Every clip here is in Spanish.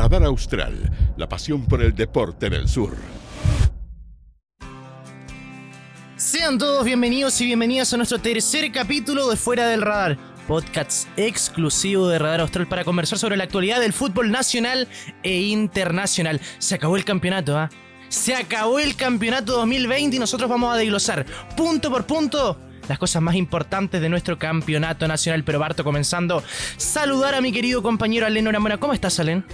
Radar Austral, la pasión por el deporte en el sur. Sean todos bienvenidos y bienvenidas a nuestro tercer capítulo de Fuera del Radar, podcast exclusivo de Radar Austral para conversar sobre la actualidad del fútbol nacional e internacional. Se acabó el campeonato, ¿ah? Se acabó el campeonato 2020 y nosotros vamos a desglosar punto por punto las cosas más importantes de nuestro campeonato nacional. Pero Barto, comenzando, saludar a mi querido compañero Alen Oramona. ¿Cómo estás, Alen?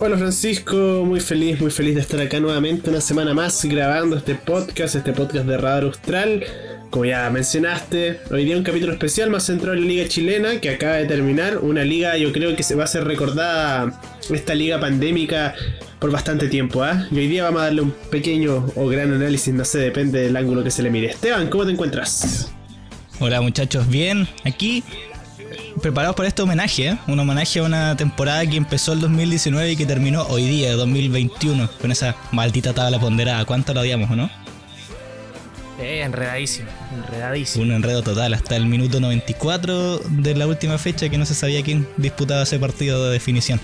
Hola Francisco, muy feliz, muy feliz de estar acá nuevamente una semana más grabando este podcast, este podcast de Radar Austral. Como ya mencionaste, hoy día un capítulo especial más centrado en la liga chilena que acaba de terminar, una liga yo creo que se va a ser recordada esta liga pandémica por bastante tiempo, ¿ah? Y hoy día vamos a darle un pequeño o gran análisis, no sé, depende del ángulo que se le mire. Esteban, ¿cómo te encuentras? Hola muchachos, bien, aquí preparados para este homenaje, ¿eh? un homenaje a una temporada que empezó el 2019 y que terminó hoy día, 2021, con esa maldita tabla ponderada. ¿Cuánto la odiamos no? Eh, enredadísimo, enredadísimo. Un enredo total, hasta el minuto 94 de la última fecha que no se sabía quién disputaba ese partido de definición.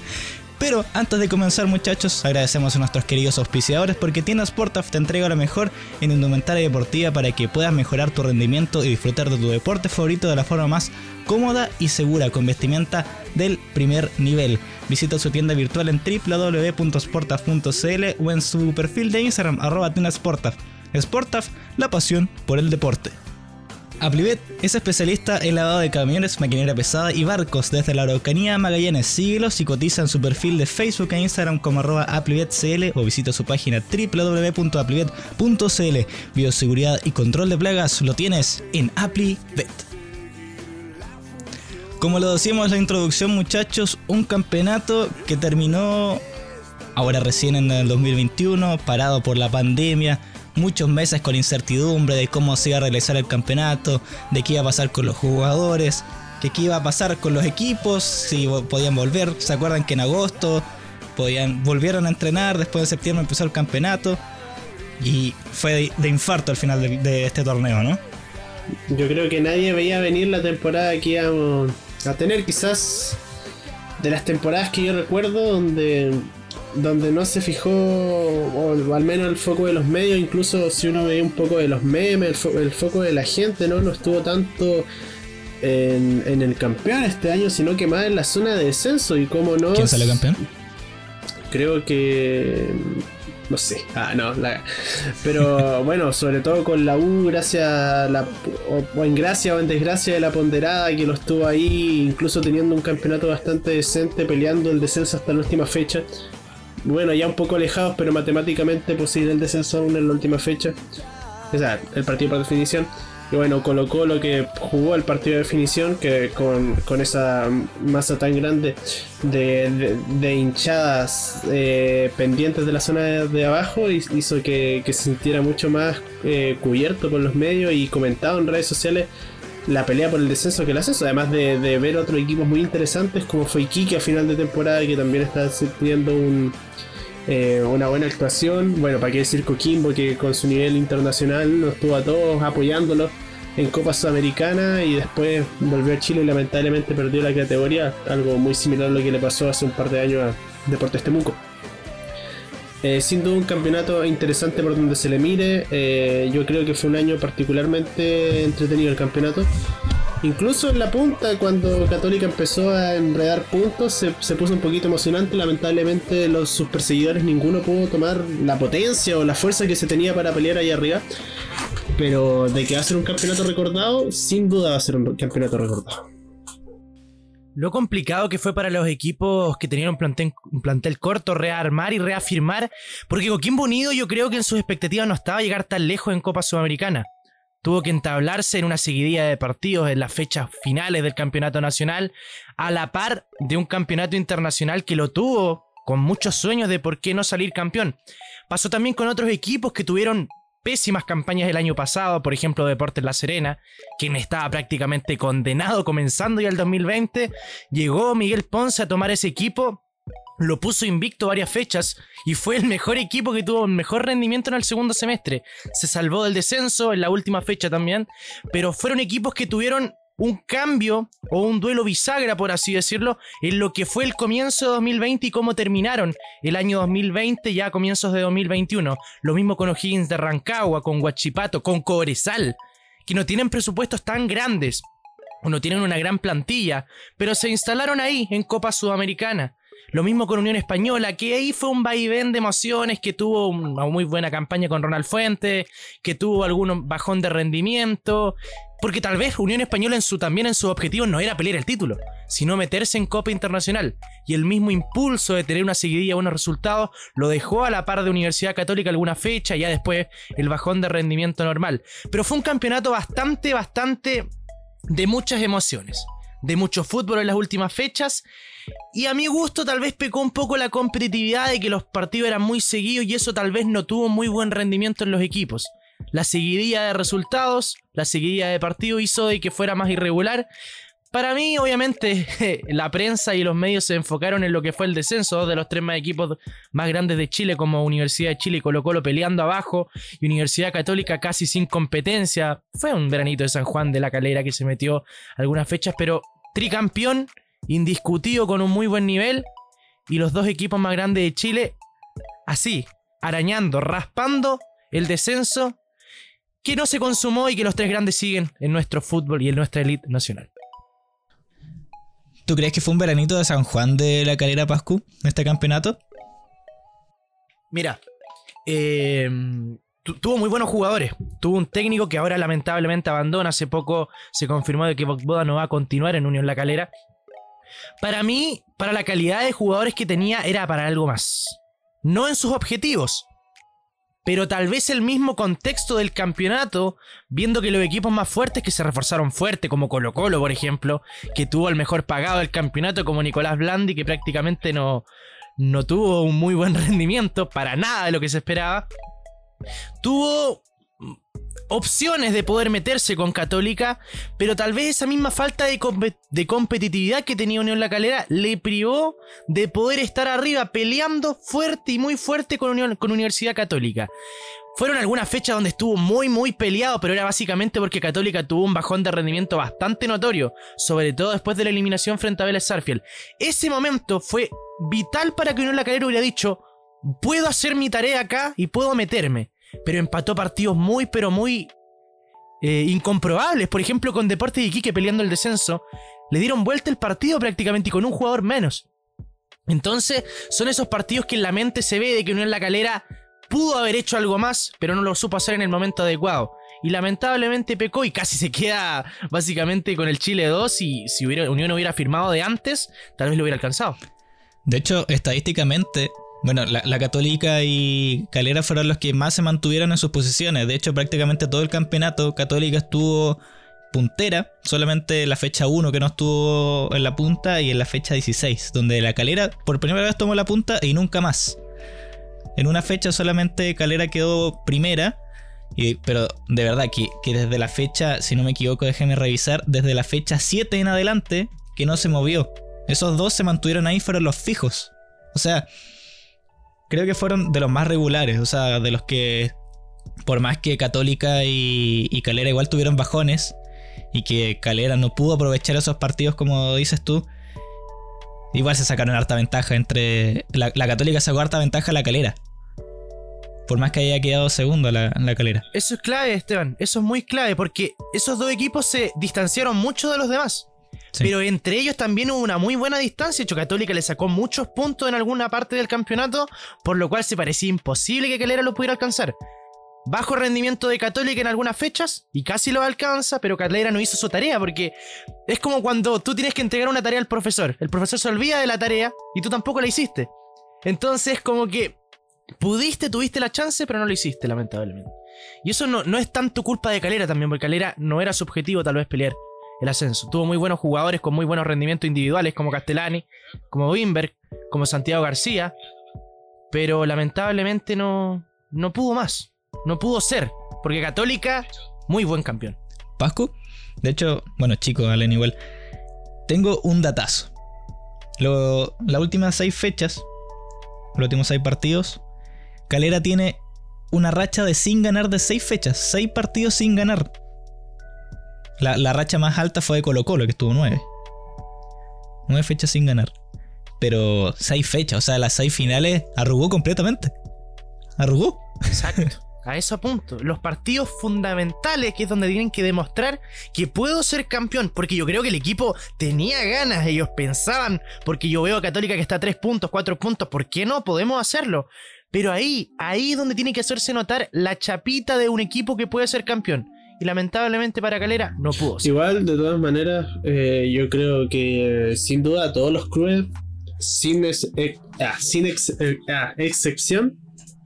Pero antes de comenzar muchachos, agradecemos a nuestros queridos auspiciadores porque Tiendas Sportaf te entrega lo mejor en indumentaria deportiva para que puedas mejorar tu rendimiento y disfrutar de tu deporte favorito de la forma más cómoda y segura con vestimenta del primer nivel. Visita su tienda virtual en www.sportaf.cl o en su perfil de Instagram arroba Sportaf. Sportaf, la pasión por el deporte. Aplivet es especialista en lavado de camiones, maquinaria pesada y barcos desde la Araucanía a Magallanes. Síguelos y cotiza en su perfil de Facebook e Instagram como arroba AplivetCL o visita su página www.aplivet.cl. Bioseguridad y control de plagas lo tienes en Aplivet. Como lo decíamos en la introducción muchachos, un campeonato que terminó ahora recién en el 2021, parado por la pandemia muchos meses con incertidumbre de cómo se iba a realizar el campeonato, de qué iba a pasar con los jugadores, de qué iba a pasar con los equipos, si podían volver. ¿Se acuerdan que en agosto podían, volvieron a entrenar, después de septiembre empezó el campeonato? Y fue de, infarto al final de, de, este torneo, ¿no? Yo creo que nadie veía venir la temporada que íbamos a tener, quizás de las temporadas que yo recuerdo donde donde no se fijó, o al menos el foco de los medios, incluso si uno veía un poco de los memes, el, foco de la gente, ¿no? No estuvo tanto en, el campeón este año, sino que más en la zona de descenso y cómo no. ¿Quién sale campeón? Creo que. No sé, ah, no, pero bueno, sobre todo con la U, gracias a la, o, en gracia o en desgracia de la ponderada que lo estuvo ahí, incluso teniendo un campeonato bastante decente, peleando el descenso hasta la última fecha bueno, ya un poco alejados, pero matemáticamente posible el descenso aún en la última fecha. O sea, el partido por definición. Y bueno, colocó lo que jugó el partido de definición, que con, esa masa tan grande de, hinchadas eh, pendientes de la zona de, abajo, hizo que, se sintiera mucho más eh, cubierto por los medios y comentado en redes sociales la pelea por el descenso que el ascenso, además de, ver otros equipos muy interesantes como fue Iquique a final de temporada, que también está teniendo un, eh, una buena actuación. Bueno, para qué decir Coquimbo, que con su nivel internacional nos tuvo a todos apoyándolo en Copa Sudamericana y después volvió a Chile y lamentablemente perdió la categoría, algo muy similar a lo que le pasó hace un par de años a Deportes Temuco. Eh, sin duda un campeonato interesante por donde se le mire. Eh, yo creo que fue un año particularmente entretenido el campeonato. Incluso en la punta, cuando Católica empezó a enredar puntos, se, puso un poquito emocionante. Lamentablemente, los, sus perseguidores ninguno pudo tomar la potencia o la fuerza que se tenía para pelear ahí arriba. Pero de que va a ser un campeonato recordado, sin duda va a ser un campeonato recordado. Lo complicado que fue para los equipos que tenían un plantel, corto rearmar y reafirmar, porque Coquimbo Unido yo creo que en sus expectativas no estaba llegar tan lejos en Copa Sudamericana tuvo que entablarse en una seguidilla de partidos en las fechas finales del campeonato nacional, a la par de un campeonato internacional que lo tuvo con muchos sueños de por qué no salir campeón. Pasó también con otros equipos que tuvieron pésimas campañas el año pasado, por ejemplo Deportes La Serena, quien estaba prácticamente condenado comenzando ya el 2020, llegó Miguel Ponce a tomar ese equipo lo puso invicto varias fechas y fue el mejor equipo que tuvo mejor rendimiento en el segundo semestre. Se salvó del descenso en la última fecha también, pero fueron equipos que tuvieron un cambio o un duelo bisagra, por así decirlo, en lo que fue el comienzo de 2020 y cómo terminaron el año 2020 ya a comienzos de 2021. Lo mismo con O'Higgins de Rancagua, con Huachipato, con Cobresal, que no tienen presupuestos tan grandes, o no tienen una gran plantilla, pero se instalaron ahí en Copa Sudamericana. Lo mismo con Unión Española, que ahí fue un vaivén de emociones, que tuvo una muy buena campaña con Ronald Fuentes, que tuvo algún bajón de rendimiento, porque tal vez Unión Española en su, también en su objetivo no era pelear el título, sino meterse en Copa Internacional. Y el mismo impulso de tener una seguidilla buenos resultados lo dejó a la par de Universidad Católica alguna fecha, ya después el bajón de rendimiento normal. Pero fue un campeonato bastante, bastante de muchas emociones de mucho fútbol en las últimas fechas. Y a mi gusto tal vez pecó un poco la competitividad de que los partidos eran muy seguidos y eso tal vez no tuvo muy buen rendimiento en los equipos. La seguidilla de resultados, la seguidilla de partidos hizo de que fuera más irregular. Para mí, obviamente, la prensa y los medios se enfocaron en lo que fue el descenso, dos de los tres más equipos más grandes de Chile, como Universidad de Chile y Colo Colo peleando abajo, y Universidad Católica casi sin competencia. Fue un veranito de San Juan de la Calera que se metió algunas fechas, pero tricampeón, indiscutido con un muy buen nivel, y los dos equipos más grandes de Chile, así, arañando, raspando el descenso que no se consumó y que los tres grandes siguen en nuestro fútbol y en nuestra elite nacional. ¿Tú crees que fue un veranito de San Juan de la Calera Pascu, este campeonato? Mira, eh, tuvo muy buenos jugadores. Tuvo un técnico que ahora lamentablemente abandona. Hace poco se confirmó de que Boda no va a continuar en Unión La Calera. Para mí, para la calidad de jugadores que tenía, era para algo más. No en sus objetivos. Pero tal vez el mismo contexto del campeonato, viendo que los equipos más fuertes que se reforzaron fuerte, como Colo Colo, por ejemplo, que tuvo el mejor pagado del campeonato, como Nicolás Blandi, que prácticamente no, no tuvo un muy buen rendimiento, para nada de lo que se esperaba tuvo opciones de poder meterse con Católica, pero tal vez esa misma falta de, competitividad que tenía Unión La Calera le privó de poder estar arriba peleando fuerte y muy fuerte con, Unión, con Universidad Católica. Fueron algunas fechas donde estuvo muy muy peleado, pero era básicamente porque Católica tuvo un bajón de rendimiento bastante notorio, sobre todo después de la eliminación frente a Vélez Sarfield. Ese momento fue vital para que Unión La Calera hubiera dicho, puedo hacer mi tarea acá y puedo meterme pero empató partidos muy, pero muy eh, incomprobables. Por ejemplo, con Deportes de Iquique peleando el descenso, le dieron vuelta el partido prácticamente y con un jugador menos. Entonces, son esos partidos que en la mente se ve de que Unión La Calera pudo haber hecho algo más, pero no lo supo hacer en el momento adecuado. Y lamentablemente pecó y casi se queda básicamente con el Chile 2 y si hubiera, Unión hubiera firmado de antes, tal vez lo hubiera alcanzado. De hecho, estadísticamente, bueno, la, Católica y Calera fueron los que más se mantuvieron en sus posiciones. De hecho, prácticamente todo el campeonato Católica estuvo puntera, solamente la fecha 1 que no estuvo en la punta y en la fecha 16, donde la Calera por primera vez tomó la punta y nunca más. En una fecha solamente Calera quedó primera, y, pero de verdad que, que, desde la fecha, si no me equivoco, déjenme revisar, desde la fecha 7 en adelante, que no se movió. Esos dos se mantuvieron ahí, fueron los fijos. O sea, creo que fueron de los más regulares, o sea, de los que, por más que Católica y, Calera igual tuvieron bajones, y que Calera no pudo aprovechar esos partidos como dices tú, igual se sacaron harta ventaja entre... La, Católica sacó harta ventaja a la Calera. Por más que haya quedado segundo la, la calera. Eso es clave, Esteban. Eso es muy clave porque esos dos equipos se distanciaron mucho de los demás. Pero entre ellos también hubo una muy buena distancia. Hecho, Católica le sacó muchos puntos en alguna parte del campeonato, por lo cual se parecía imposible que Calera lo pudiera alcanzar. Bajo rendimiento de Católica en algunas fechas y casi lo alcanza, pero Calera no hizo su tarea porque es como cuando tú tienes que entregar una tarea al profesor. El profesor se olvida de la tarea y tú tampoco la hiciste. Entonces, como que pudiste, tuviste la chance, pero no lo hiciste, lamentablemente. Y eso no, no es tanto culpa de Calera también, porque Calera no era su objetivo tal vez pelear el ascenso. Tuvo muy buenos jugadores con muy buenos rendimientos individuales, como Castellani, como Wimberg, como Santiago García, pero lamentablemente no, no pudo más, no pudo ser, porque Católica, muy buen campeón. Pascu, de hecho, bueno, chicos, Allen igual, tengo un datazo. las últimas seis fechas, los últimos seis partidos, Calera tiene una racha de sin ganar de seis fechas, seis partidos sin ganar. La, la racha más alta fue de Colo Colo, que estuvo nueve. Nueve fechas sin ganar. Pero seis fechas, o sea, las seis finales arrugó completamente. Arrugó. Exacto. A eso apunto. Los partidos fundamentales, que es donde tienen que demostrar que puedo ser campeón. Porque yo creo que el equipo tenía ganas. Ellos pensaban, porque yo veo a Católica que está a 3 puntos, 4 puntos. ¿Por qué no? Podemos hacerlo. Pero ahí, ahí es donde tiene que hacerse notar la chapita de un equipo que puede ser campeón. Y lamentablemente para Calera no pudo ser. Igual, de todas maneras, eh, yo creo que eh, sin duda todos los clubes, sin, ex- eh, ah, sin ex- eh, ah, excepción,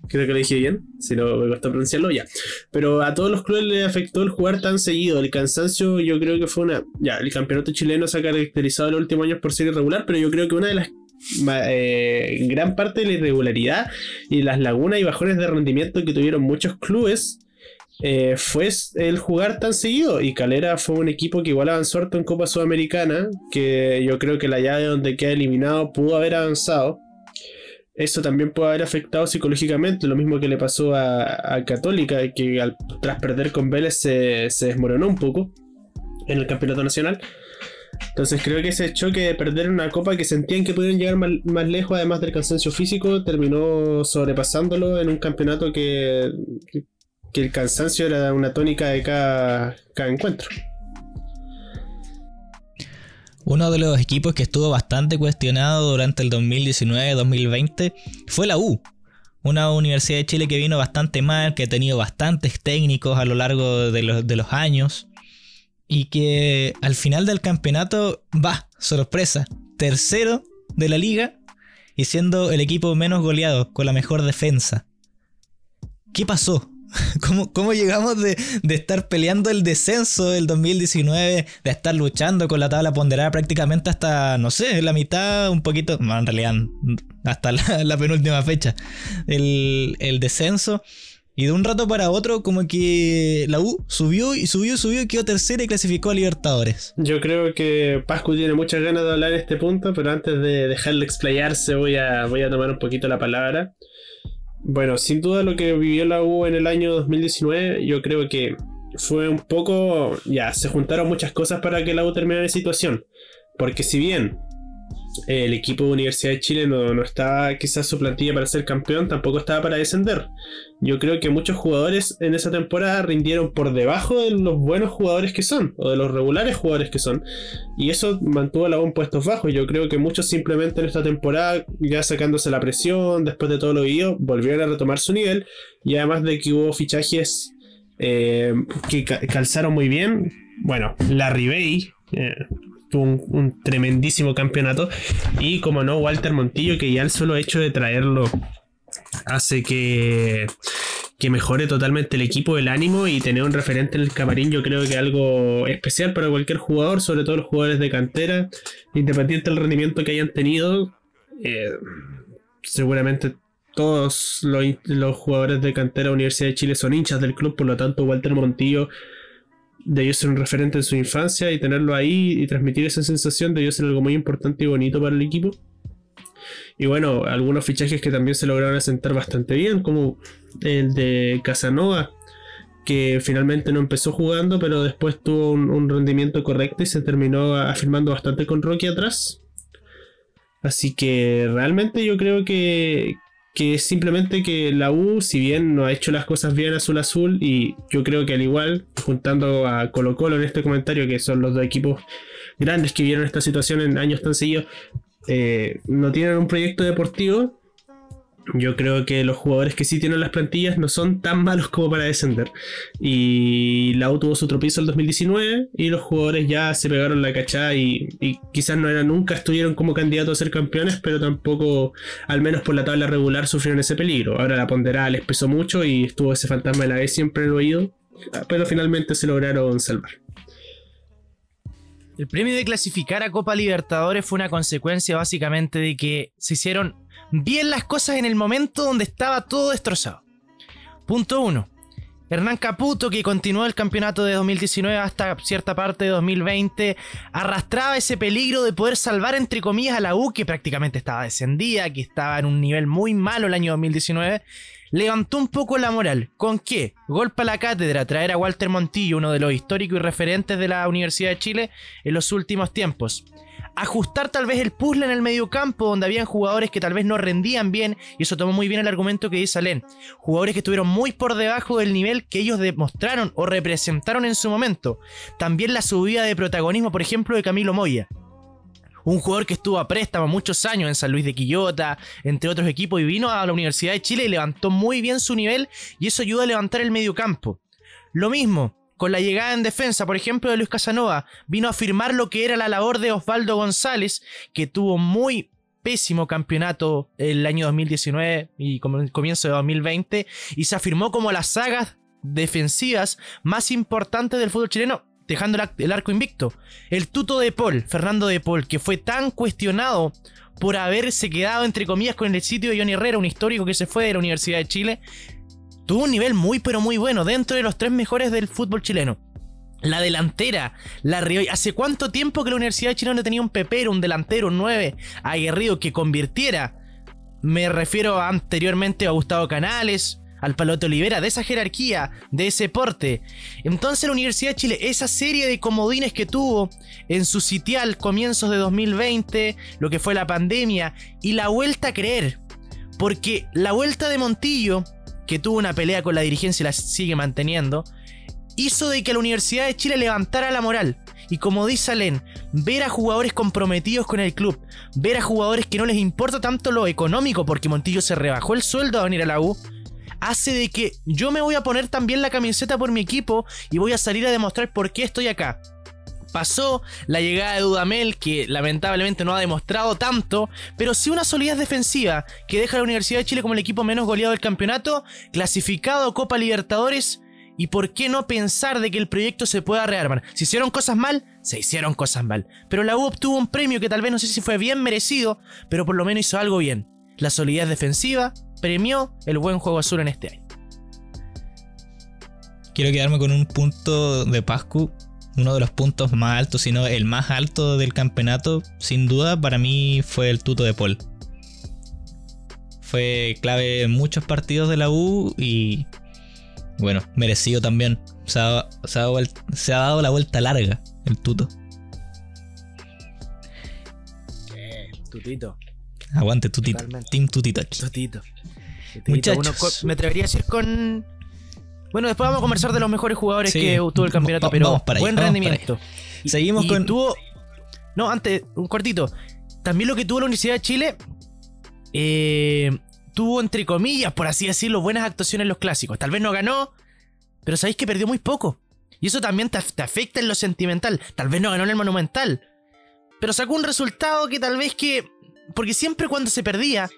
creo que lo dije bien, si no me costó pronunciarlo ya, pero a todos los clubes les afectó el jugar tan seguido, el cansancio yo creo que fue una, ya, el campeonato chileno se ha caracterizado en los últimos años por ser irregular, pero yo creo que una de las gran parte de la irregularidad y las lagunas y bajones de rendimiento que tuvieron muchos clubes eh, fue el jugar tan seguido. Y Calera fue un equipo que igual avanzó harto en Copa Sudamericana, que yo creo que la llave donde queda eliminado pudo haber avanzado. Eso también puede haber afectado psicológicamente, lo mismo que le pasó a, a Católica, que al- tras perder con Vélez se, se desmoronó un poco en el campeonato nacional. Entonces creo que ese choque de perder una copa que sentían que pudieron llegar más, más lejos, además del cansancio físico, terminó sobrepasándolo en un campeonato que, que, el cansancio era una tónica de cada, encuentro. Uno de los equipos que estuvo bastante cuestionado durante el 2019-2020 fue la U. Una Universidad de Chile que vino bastante mal, que ha tenido bastantes técnicos a lo largo de los años. Y que al final del campeonato va, sorpresa, tercero de la liga y siendo el equipo menos goleado, con la mejor defensa. ¿Qué pasó? ¿Cómo, cómo llegamos de, de estar peleando el descenso del 2019, de estar luchando con la tabla ponderada prácticamente hasta, no sé, la mitad, un poquito, no, en realidad, hasta la, penúltima fecha, el, el descenso? Y de un rato para otro, como que la U subió y subió y subió y quedó tercera y clasificó a Libertadores. Yo creo que Pascu tiene muchas ganas de hablar en este punto, pero antes de dejarle explayarse voy a, voy a tomar un poquito la palabra. Bueno, sin duda lo que vivió la U en el año 2019, yo creo que fue un poco, ya, se juntaron muchas cosas para que la U terminara en situación. Porque si bien el equipo de Universidad de Chile no, no estaba quizás su plantilla para ser campeón, tampoco estaba para descender. Yo creo que muchos jugadores en esa temporada rindieron por debajo de los buenos jugadores que son, o de los regulares jugadores que son. Y eso mantuvo la en puestos bajos. Yo creo que muchos simplemente en esta temporada, ya sacándose la presión, después de todo lo vivido, volvieron a retomar su nivel. Y además de que hubo fichajes eh, que ca- calzaron muy bien. Bueno, la eh, un, tremendísimo campeonato. Y como no, Walter Montillo, que ya el solo hecho de traerlo hace que, que mejore totalmente el equipo, el ánimo y tener un referente en el camarín. Yo creo que algo especial para cualquier jugador, sobre todo los jugadores de cantera, independiente del rendimiento que hayan tenido. eh, seguramente todos los, los jugadores de cantera Universidad de Chile son hinchas del club, por lo tanto Walter Montillo debió ser un referente en su infancia y tenerlo ahí y transmitir esa sensación debió ser algo muy importante y bonito para el equipo. Y bueno, algunos fichajes que también se lograron asentar bastante bien, como el de Casanova, que finalmente no empezó jugando, pero después tuvo un rendimiento correcto y se terminó afirmando bastante con Rocky atrás. Así que realmente yo creo que, que es simplemente que la U, si bien no ha hecho las cosas bien azul azul, y yo creo que al igual, juntando a Colo Colo en este comentario, que son los dos equipos grandes que vieron esta situación en años tan seguidos, eh, no tienen un proyecto deportivo. Yo creo que los jugadores que sí tienen las plantillas no son tan malos como para descender. Y la U tuvo su tropiezo el 2019 y los jugadores ya se pegaron la cachada y, y quizás no eran, nunca estuvieron como candidatos a ser campeones, pero tampoco, al menos por la tabla regular, sufrieron ese peligro. Ahora la ponderada les pesó mucho y estuvo ese fantasma de la vez siempre en el oído, pero finalmente se lograron salvar. El premio de clasificar a Copa Libertadores fue una consecuencia básicamente de que se hicieron bien las cosas en el momento donde estaba todo destrozado. Punto 1. Hernán Caputo, que continuó el campeonato de 2019 hasta cierta parte de 2020, arrastraba ese peligro de poder salvar entre comillas a la U, que prácticamente estaba descendida, que estaba en un nivel muy malo el año 2019. levantó un poco la moral. ¿Con qué? Golpe a la cátedra, traer a Walter Montillo, uno de los históricos y referentes de la Universidad de Chile en los últimos tiempos. Ajustar tal vez el puzzle en el mediocampo, donde habían jugadores que tal vez no rendían bien, y eso tomó muy bien el argumento que dice Alen. Jugadores que estuvieron muy por debajo del nivel que ellos demostraron o representaron en su momento. También la subida de protagonismo, por ejemplo, de Camilo Moya un jugador que estuvo a préstamo muchos años en San Luis de Quillota, entre otros equipos, y vino a la Universidad de Chile y levantó muy bien su nivel, y eso ayuda a levantar el medio campo. Lo mismo, con la llegada en defensa, por ejemplo, de Luis Casanova, vino a afirmar lo que era la labor de Osvaldo González, que tuvo muy pésimo campeonato el año 2019 y comienzo de 2020, y se afirmó como las sagas defensivas más importantes del fútbol chileno dejando el arco invicto. El tuto de Paul, Fernando de Paul, que fue tan cuestionado por haberse quedado, entre comillas, con el sitio de Johnny Herrera, un histórico que se fue de la Universidad de Chile, tuvo un nivel muy, pero muy bueno, dentro de los tres mejores del fútbol chileno. La delantera, la Río. ¿Hace cuánto tiempo que la Universidad de Chile no tenía un pepero, un delantero, un 9 aguerrido que convirtiera? Me refiero anteriormente a Gustavo Canales, al Palote Olivera, de esa jerarquía, de ese porte. Entonces la Universidad de Chile, esa serie de comodines que tuvo en su sitial comienzos de 2020, lo que fue la pandemia, y la vuelta a creer. Porque la vuelta de Montillo, que tuvo una pelea con la dirigencia y la sigue manteniendo, hizo de que la Universidad de Chile levantara la moral. Y como dice Alen, ver a jugadores comprometidos con el club, ver a jugadores que no les importa tanto lo económico, porque Montillo se rebajó el sueldo a venir a la U, hace de que yo me voy a poner también la camiseta por mi equipo y voy a salir a demostrar por qué estoy acá. Pasó la llegada de Dudamel, que lamentablemente no ha demostrado tanto, pero sí una solidez defensiva que deja a la Universidad de Chile como el equipo menos goleado del campeonato, clasificado Copa Libertadores. Y por qué no pensar de que el proyecto se pueda rearmar. Si hicieron cosas mal, se hicieron cosas mal. Pero la U obtuvo un premio que tal vez no sé si fue bien merecido, pero por lo menos hizo algo bien. La solidez defensiva, premió el buen juego azul en este año. Quiero quedarme con un punto de Pascu, uno de los puntos más altos, sino el más alto del campeonato, sin duda para mí fue el tuto de Paul. Fue clave en muchos partidos de la U y bueno, merecido también. Se ha, se ha dado la vuelta larga el tuto. tutito. Aguante Tutito. Team Tutito. Tutito. Muchachos. me atrevería a decir con. Bueno, después vamos a conversar de los mejores jugadores que tuvo el campeonato, pero buen rendimiento. Seguimos con. Tuvo. No, antes, un cortito. También lo que tuvo la Universidad de Chile. Eh, tuvo, entre comillas, por así decirlo, buenas actuaciones en los clásicos. Tal vez no ganó, pero sabéis que perdió muy poco. Y eso también te, te afecta en lo sentimental. Tal vez no ganó en el Monumental. Pero sacó un resultado que tal vez que porque siempre cuando se perdía,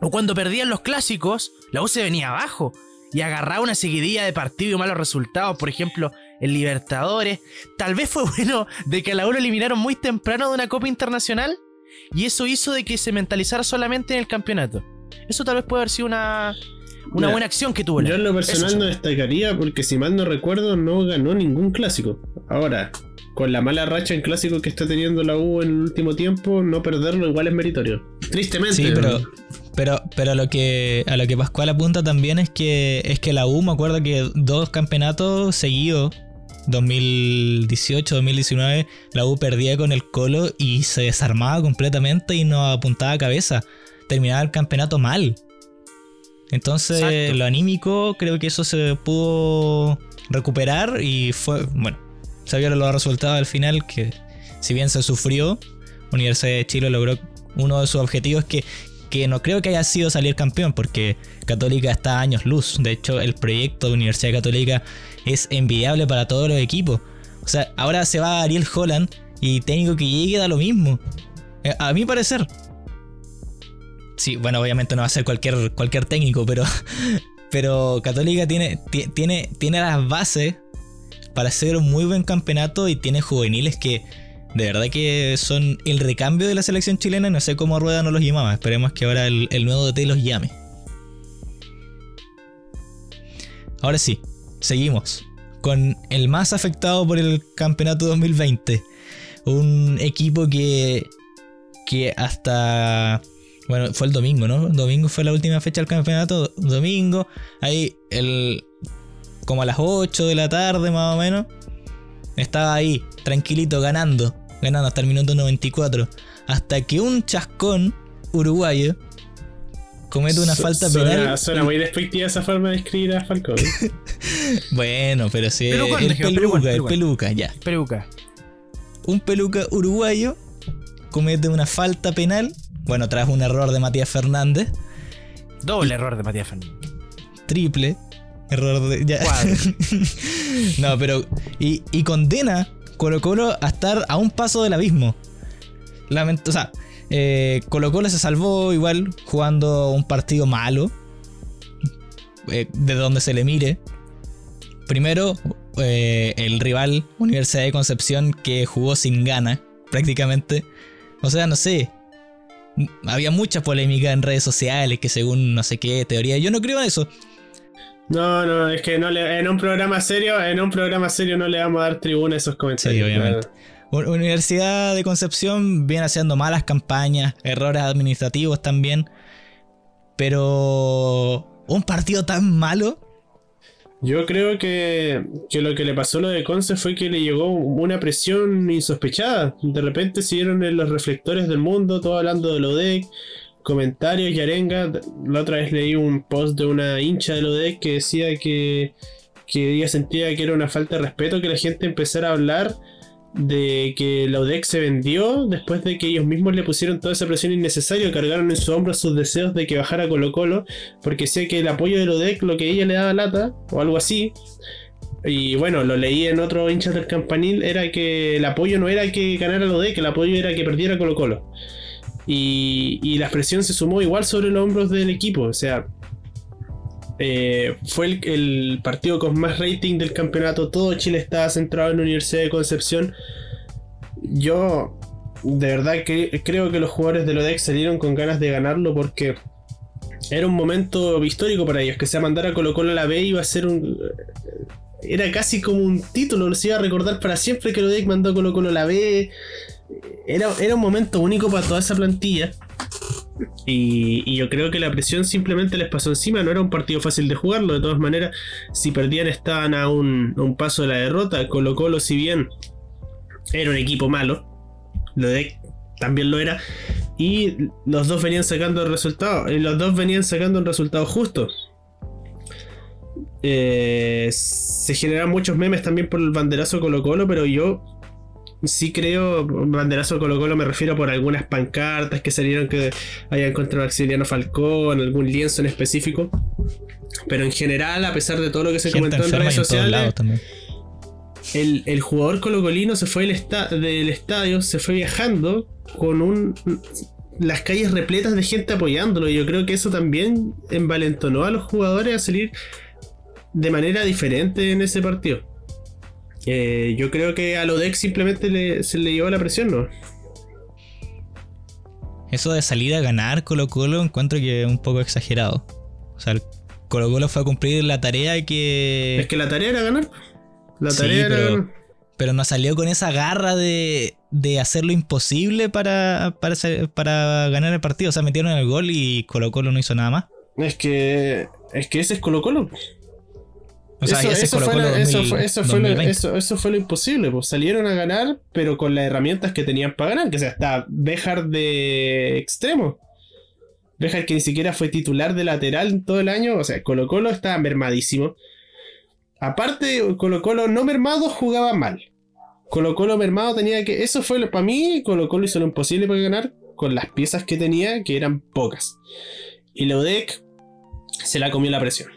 o cuando perdían los clásicos, la U se venía abajo y agarraba una seguidilla de partidos y malos resultados, por ejemplo, en Libertadores. Tal vez fue bueno de que a la U lo eliminaron muy temprano de una Copa Internacional y eso hizo de que se mentalizara solamente en el campeonato. Eso tal vez puede haber sido una, una buena acción que tuvo. Yo en lo personal no destacaría porque si mal no recuerdo no ganó ningún clásico. Ahora, con la mala racha en clásico que está teniendo la U en el último tiempo, no perderlo igual es meritorio. Tristemente. Sí, pero, pero, pero a lo que a lo que Pascual apunta también es que es que la U me acuerdo que dos campeonatos seguidos 2018, 2019, la U perdía con el Colo y se desarmaba completamente y no apuntaba a cabeza. Terminaba el campeonato mal. Entonces, lo anímico, creo que eso se pudo recuperar y fue, bueno, se vieron los resultados al final, que si bien se sufrió, Universidad de Chile logró uno de sus objetivos que, que no creo que haya sido salir campeón, porque Católica está a años luz. De hecho, el proyecto de Universidad Católica es envidiable para todos los equipos. O sea, ahora se va Ariel Holland y técnico que llegue da lo mismo. Eh, a mi parecer. Sí, bueno, obviamente no va a ser cualquier, cualquier técnico, pero, pero Católica tiene, tiene, tiene las bases para hacer un muy buen campeonato y tiene juveniles que de verdad que son el recambio de la selección chilena. No sé cómo Rueda no los llamaba. Esperemos que ahora el, nuevo DT los llame. Ahora sí, seguimos con el más afectado por el campeonato 2020. Un equipo que, que hasta Bueno, fue el domingo, ¿no? Domingo fue la última fecha del campeonato. Domingo, ahí el como a las 8 de la tarde más o menos. Estaba ahí, tranquilito, ganando. Ganando hasta el minuto 94. Hasta que un chascón uruguayo comete una Su- falta suena, penal. Suena muy despectiva esa forma de escribir a Falcón. Bueno, pero sí, Pelucón, el dejemos, peluca, el peluca, ya. Peluca. Un peluca uruguayo comete una falta penal. Bueno, tras un error de Matías Fernández. Doble error de Matías Fernández. Triple. Error de. ya. No, pero. Y, y condena Colo Colo a estar a un paso del abismo. Lamento, o sea, eh, Colo Colo se salvó igual jugando un partido malo. eh, de donde se le mire. Primero, eh, el rival Universidad de Concepción que jugó sin gana, prácticamente. O sea, no sé. Había mucha polémica en redes sociales que según no sé qué teoría. Yo no creo en eso. No, no, es que no le, en un programa serio, en un programa serio no le vamos a dar tribuna a esos comentarios. Sí, obviamente. Universidad de Concepción viene haciendo malas campañas, errores administrativos también. Pero un partido tan malo. Yo creo que, que lo que le pasó a lo de Conce fue que le llegó una presión insospechada. De repente se dieron en los reflectores del mundo, todo hablando de Lodec, comentarios y arenga. La otra vez leí un post de una hincha de Lodec que decía que, que ella sentía que era una falta de respeto que la gente empezara a hablar de que la UDEC se vendió después de que ellos mismos le pusieron toda esa presión innecesaria, cargaron en su hombro sus deseos de que bajara Colo Colo, porque sé que el apoyo de la lo que ella le daba lata, o algo así. Y bueno, lo leí en otro hincha del campanil, era que el apoyo no era que ganara la UDEC, el apoyo era que perdiera Colo Colo. Y, y la presión se sumó igual sobre los hombros del equipo, o sea, eh, fue el, partido con más rating del campeonato. Todo Chile estaba centrado en la Universidad de Concepción. Yo, de verdad, creo que los jugadores de Lodex salieron con ganas de ganarlo porque era un momento histórico para ellos. Que se mandara Colo Colo a la B iba a ser un. Era casi como un título, se iba a recordar para siempre que Lodex mandó a Colo Colo a la B. Era, era un momento único para toda esa plantilla. Y, yo creo que la presión simplemente les pasó encima. No era un partido fácil de jugarlo. De todas maneras, si perdían, estaban a un, un paso de la derrota. Colo Colo, si bien era un equipo malo, lo de también lo era. Y los dos venían sacando el resultado. Y los dos venían sacando un resultado justo. Eh, se generan muchos memes también por el banderazo Colo Colo, pero yo sí creo, banderazo Colo Colo me refiero por algunas pancartas que salieron que hayan encontrado a Axeliano Falcón, algún lienzo en específico. Pero en general, a pesar de todo lo que se Gente comentó en redes en sociales, el, el jugador colocolino se fue del, esta- del estadio, se fue viajando con un las calles repletas de gente apoyándolo. Y yo creo que eso también envalentonó a los jugadores a salir de manera diferente en ese partido. Eh, yo creo que a Lodex simplemente le- se le llevó la presión, ¿no? Eso de salir a ganar Colo Colo encuentro que es un poco exagerado. O sea, Colo Colo fue a cumplir la tarea que... Es que la tarea era ganar. La Sí, tarea era pero- ganar. Pero no salió con esa garra de, de hacer lo imposible para, para ganar el partido. O sea, metieron el gol y Colo Colo no hizo nada más. Es que. Es que ese es Colo Colo. O sea, eso, fue lo- eso 2000 fue, eso, fue lo, 2020. eso- eso fue lo imposible. Pues salieron a ganar, pero con las herramientas que tenían para ganar. Que sea, está Bejar de extremo. Bejar que ni siquiera fue titular de lateral todo el año. O sea, Colo Colo estaba mermadísimo. Aparte, Colo Colo no mermado jugaba mal. Colo Colo mermado tenía que. Eso fue lo- para mí. Colo Colo hizo lo imposible para ganar con las piezas que tenía, que eran pocas. Y la UDEC se la comió la presión.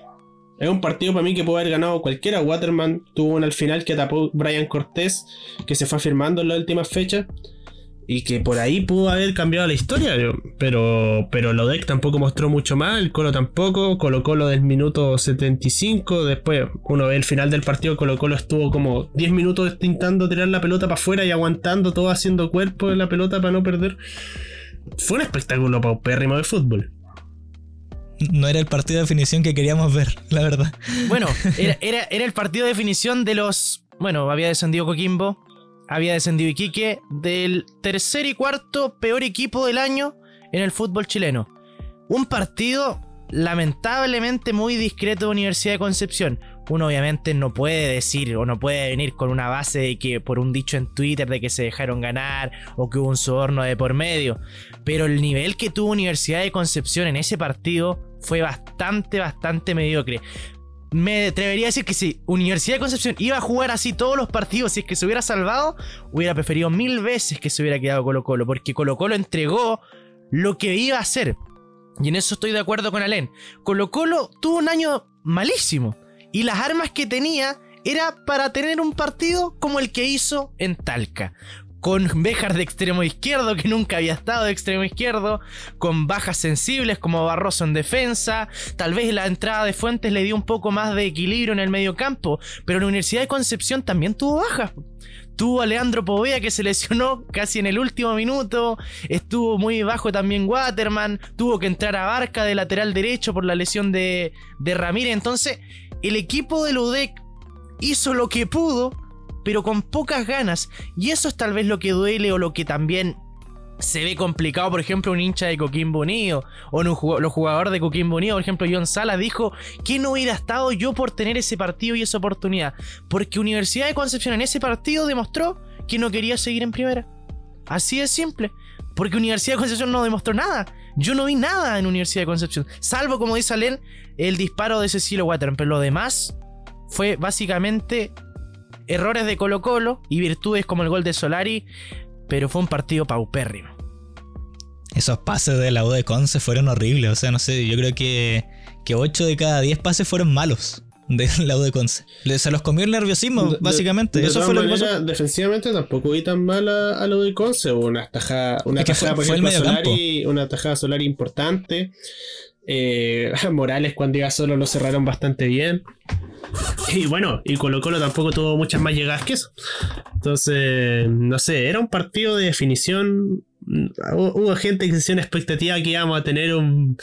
Es un partido para mí que puede haber ganado cualquiera. Waterman tuvo una al final que tapó Brian Cortés, que se fue afirmando en las últimas fechas. Y que por ahí pudo haber cambiado la historia. Pero, pero Lodec tampoco mostró mucho más. El Colo tampoco. Colo Colo del minuto 75. Después uno ve el final del partido. Colo Colo estuvo como 10 minutos intentando tirar la pelota para afuera y aguantando todo haciendo cuerpo en la pelota para no perder. Fue un espectáculo paupérrimo de fútbol. No era el partido de definición que queríamos ver, la verdad. Bueno, era, era, era el partido de definición de los. Bueno, había descendido Coquimbo, había descendido Iquique, del tercer y cuarto peor equipo del año en el fútbol chileno. Un partido lamentablemente muy discreto de Universidad de Concepción. Uno obviamente no puede decir o no puede venir con una base de que por un dicho en Twitter de que se dejaron ganar o que hubo un soborno de por medio. Pero el nivel que tuvo Universidad de Concepción en ese partido fue bastante, bastante mediocre. Me atrevería a decir que si Universidad de Concepción iba a jugar así todos los partidos, si es que se hubiera salvado, hubiera preferido mil veces que se hubiera quedado Colo Colo, porque Colo Colo entregó lo que iba a hacer. Y en eso estoy de acuerdo con Alén. Colo Colo tuvo un año malísimo. Y las armas que tenía era para tener un partido como el que hizo en Talca. Con Béjar de extremo izquierdo, que nunca había estado de extremo izquierdo. Con bajas sensibles como Barroso en defensa. Tal vez la entrada de Fuentes le dio un poco más de equilibrio en el medio campo. Pero la Universidad de Concepción también tuvo bajas. Tuvo a Leandro Povea que se lesionó casi en el último minuto. Estuvo muy bajo también Waterman. Tuvo que entrar a Barca de lateral derecho por la lesión de, de Ramírez. Entonces, el equipo de UDEC hizo lo que pudo, pero con pocas ganas. Y eso es tal vez lo que duele o lo que también se ve complicado, por ejemplo, un hincha de Coquimbo Unido o un jugador, los jugadores de Coquimbo Unido, por ejemplo, John Sala dijo que no hubiera estado yo por tener ese partido y esa oportunidad, porque Universidad de Concepción en ese partido demostró que no quería seguir en primera. Así de simple, porque Universidad de Concepción no demostró nada. Yo no vi nada en Universidad de Concepción, salvo como dice Alen, el disparo de Cecilio Waterman, pero lo demás fue básicamente errores de Colo Colo y virtudes como el gol de Solari pero fue un partido paupérrimo. Esos pases de la U de Conce fueron horribles. O sea, no sé, yo creo que, que 8 de cada 10 pases fueron malos de la U de Conce. Se los comió el nerviosismo, De- básicamente. de Eso fue lo que maneras, pasó. Defensivamente tampoco vi tan mal a, a lo de Conce. Hubo una tajada, una que tajada fue- por ejemplo. Solari, una tajada Solari importante. Eh, Morales cuando iba solo lo cerraron bastante bien. Y bueno, y Colo Colo tampoco tuvo muchas más llegadas que eso. Entonces, no sé, era un partido de definición. Hubo gente que se una expectativa que íbamos a tener un,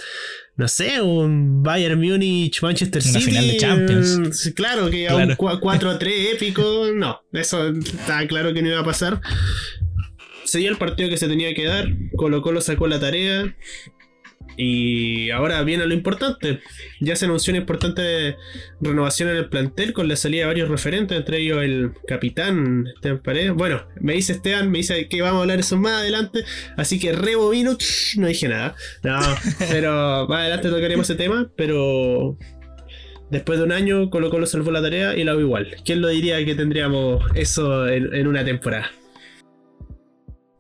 no sé, un Bayern Múnich, Manchester Una City. final de Champions. sí, Claro, que a un Claro. 4-3 épico. No, eso estaba claro que no iba a pasar. Se dio el partido que se tenía que dar. Colo Colo sacó la tarea. Y ahora viene lo importante. Ya se anunció una importante renovación en el plantel con la salida de varios referentes, entre ellos el capitán Esteban Paredes. Bueno, me dice Esteban, me dice que vamos a hablar eso más adelante. Así que rebobino, no dije nada. No, pero más adelante tocaremos ese tema. Pero después de un año, Colo Colo salvó la tarea y la hago igual. ¿Quién lo diría que tendríamos eso en, en una temporada?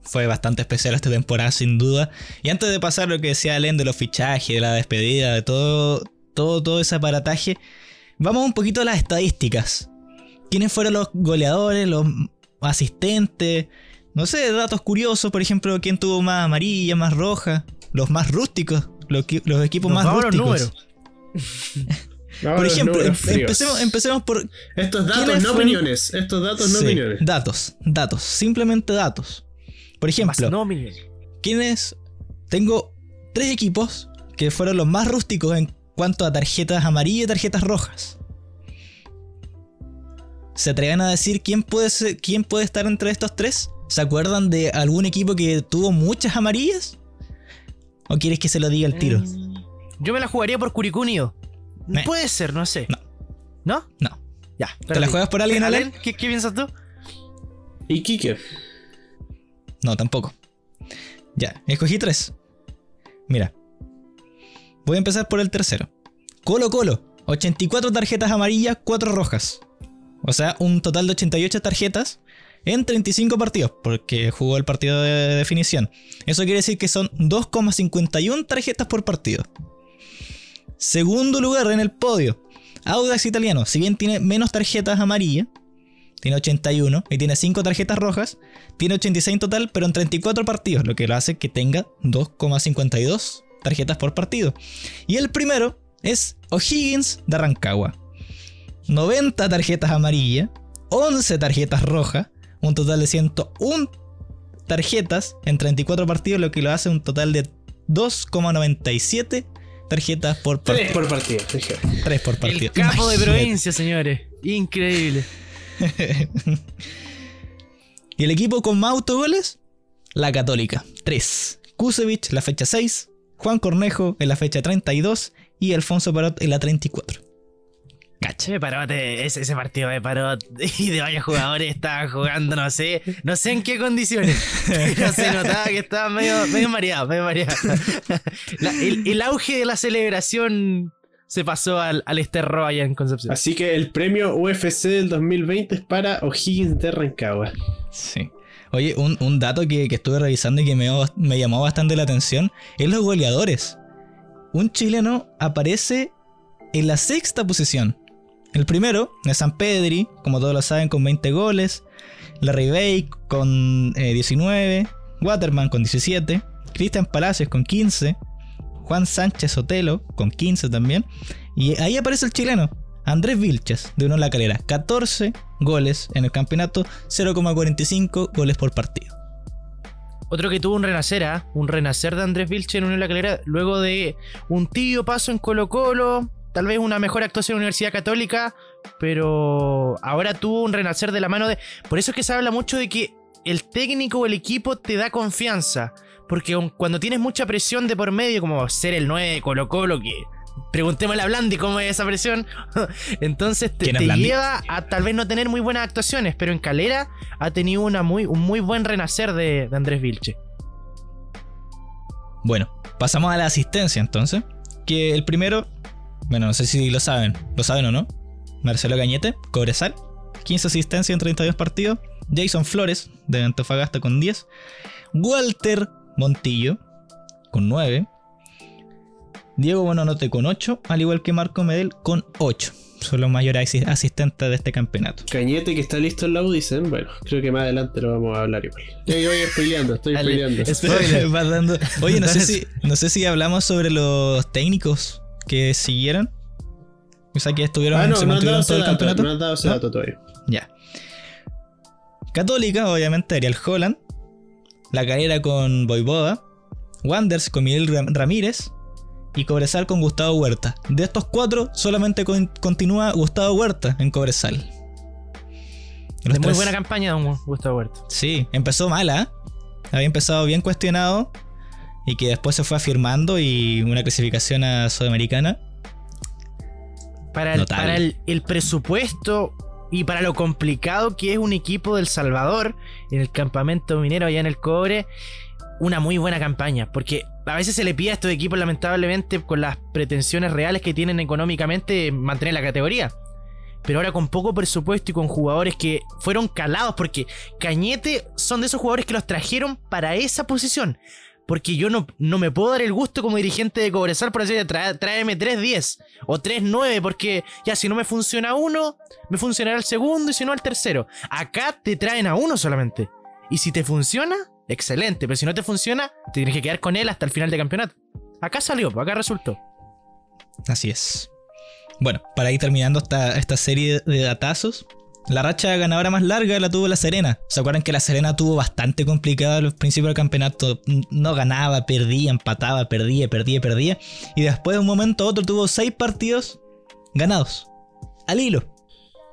Fue bastante especial esta temporada, sin duda. Y antes de pasar lo que decía Alen de los fichajes, de la despedida, de todo, todo, todo ese aparataje, vamos un poquito a las estadísticas. ¿Quiénes fueron los goleadores, los asistentes? No sé, datos curiosos, por ejemplo, quién tuvo más amarilla, más roja, los más rústicos, los, qui- los equipos Nos más los rústicos. números. Vamos Por los ejemplo, em- empecemos, empecemos por Estos datos, ¿quiénes no fueron? opiniones. Estos datos, no Sí, opiniones. datos, datos, simplemente datos. Por ejemplo, no. ¿Quiénes? Tengo tres equipos que fueron los más rústicos en cuanto a tarjetas amarillas y tarjetas rojas. ¿Se atreven a decir quién puede, ser- quién puede estar entre estos tres? ¿Se acuerdan de algún equipo que tuvo muchas amarillas? ¿O quieres que se lo diga al tiro? Mm, Yo me la jugaría por Curicú Unido. Me- Puede ser, no sé. No. ¿No? No. Ya. ¿Te la juegas por alguien, Alen? ¿Qué, qué piensas tú? ¿Y Kike? No, tampoco. Ya, escogí tres. Mira. Voy a empezar por el tercero. Colo Colo. 84 tarjetas amarillas, 4 rojas. O sea, un total de 88 tarjetas en 35 partidos, porque jugó el partido de definición. Eso quiere decir que son 2,51 tarjetas por partido. Segundo lugar en el podio. Audax Italiano, si bien tiene menos tarjetas amarillas, tiene 81 y tiene 5 tarjetas rojas, tiene 86 en total, pero en 34 partidos, lo que lo hace que tenga 2,52 tarjetas por partido. Y el primero es O'Higgins de Rancagua. 90 tarjetas amarillas, 11 tarjetas rojas, un total de 101 tarjetas en 34 partidos, lo que lo hace un total de 2,97 tarjetas por Tres partido. por partido. dije. 3 por El partido. capo de provincia, señores. Increíble. ¿Y el equipo con más autogoles? La Católica, 3. Kusevich la fecha 6, Juan Cornejo en la fecha 32 y Alfonso Parot en la 34. Cacha. Che, Parot, eh, ese, ese partido de Parot y de varios jugadores estaban jugando, no sé, no sé en qué condiciones. Pero se notaba que estaban medio, medio mareados, medio mareados. La- el, el auge de la celebración se pasó al, al Esterro allá en Concepción. Así que el premio UFC del 2020 es para O'Higgins de Rancagua. Sí. Oye, un, un dato que, que estuve revisando y que me, me llamó bastante la atención es los goleadores. Un chileno aparece en la sexta posición. El primero es San Pedri, como todos lo saben, con 20 goles. Larry Bake con eh, 19. Waterman con 17. Cristian Palacios con 15. Juan Sánchez Otelo con 15 también. Y ahí aparece el chileno, Andrés Vilches, de Uno La Calera. 14 goles en el campeonato, 0,45 goles por partido. Otro que tuvo un renacer, ¿ah? un renacer de Andrés Vilche en Unión La Calera, luego de un tibio paso en Colo Colo, tal vez una mejor actuación en la Universidad Católica, pero ahora tuvo un renacer de la mano de... Por eso es que se habla mucho de que el técnico o el equipo te da confianza, porque cuando tienes mucha presión de por medio, como ser el 9 de Colo Colo, que... Preguntémosle a Blandi cómo es esa presión. Entonces te, ¿Quién es te lleva a tal vez no tener muy buenas actuaciones, pero en Calera ha tenido una muy, un muy buen renacer de, de Andrés Vilche. Bueno, pasamos a la asistencia entonces. Que el primero, bueno, no sé si lo saben, lo saben o no. Marcelo Cañete, Cobresal, 15 asistencias en 32 partidos. Jason Flores, de Antofagasta, con 10. Walter Montillo, con 9. Diego Buenanote con 8, al igual que Marco Medel con 8. Son los mayores asi- asistentes de este campeonato. Cañete que está listo en la U, dicen. Bueno, creo que más adelante lo vamos a hablar igual. Ya que voy spoileando, estoy spoileando. dando- Oye, no sé, si, no sé si hablamos sobre los técnicos que siguieron. O sea, que estuvieron, Ah, no, se no mantuvieron todo el dato, campeonato. no han dado ese ¿No? dato todavía. Ya. Católica, obviamente, Ariel Holland. La carrera con Boivoda. Wanders con Miguel Ram- Ramírez. Y Cobresal con Gustavo Huerta. De estos cuatro, solamente con- continúa Gustavo Huerta en Cobresal. Los De muy tres- buena campaña, don Gustavo Huerta. Sí, empezó mala. Había empezado bien cuestionado. Y que después se fue afirmando y una clasificación a Sudamericana. Para, el, Notable. para el, el presupuesto y para lo complicado que es un equipo del Salvador en el campamento minero allá en el cobre, una muy buena campaña. Porque a veces se le pide a estos equipos, lamentablemente, con las pretensiones reales que tienen económicamente, mantener la categoría. Pero ahora con poco presupuesto y con jugadores que fueron calados, porque Cañete son de esos jugadores que los trajeron para esa posición. Porque yo no, no me puedo dar el gusto como dirigente de Cobresal por decir, "Trae- tráeme 3-10 o 3-9, porque ya si no me funciona uno, me funcionará el segundo y si no el tercero. Acá te traen a uno solamente. Y si te funciona, excelente. Pero si no te funciona, te tienes que quedar con él hasta el final de campeonato. Acá salió, acá resultó. Así es. Bueno, para ir terminando esta, esta serie de datazos, la racha ganadora más larga la tuvo la Serena. ¿Se acuerdan que la Serena tuvo bastante complicado al principio del campeonato? No ganaba, perdía, empataba, perdía, perdía, perdía. Y después de un momento a otro tuvo seis partidos ganados. Al hilo.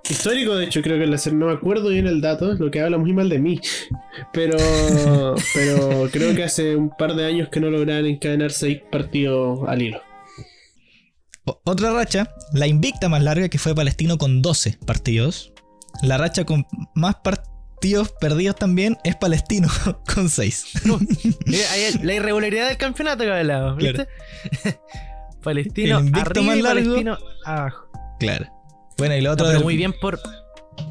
Histórico, de hecho, creo que la ser- no me acuerdo bien el dato, lo que habla muy mal de mí. Pero, pero creo que hace un par de años que no lograban encadenar seis partidos al hilo. O- Otra racha, la invicta más larga que fue Palestino con 12 partidos. La racha con más partidos perdidos también es Palestino con 6. Mira, ahí es la irregularidad del campeonato que hablaba, ¿viste? Palestino El invicto arriba y. Palestino abajo. Claro. Bueno, y lo otro No, pero del- muy bien por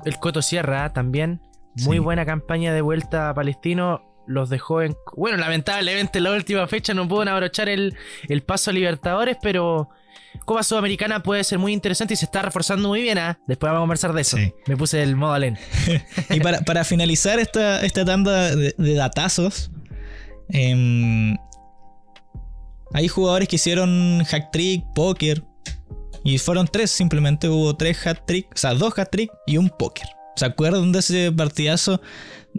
el Coto Sierra ¿ah? también. Muy Sí. buena campaña de vuelta a Palestino. Los dejó en. Bueno, lamentablemente en la última fecha no pudo abrochar el, el paso a Libertadores, pero Copa Sudamericana puede ser muy interesante y se está reforzando muy bien. ¿ah? Después vamos a conversar de eso. Sí. Me puse el modo Alén. Y para, para finalizar esta, esta tanda de, de datazos, em, hay jugadores que hicieron hack trick, póker, y fueron tres simplemente. Hubo tres hat trick, o sea, dos hat trick y un póker. ¿Se acuerdan de ese partidazo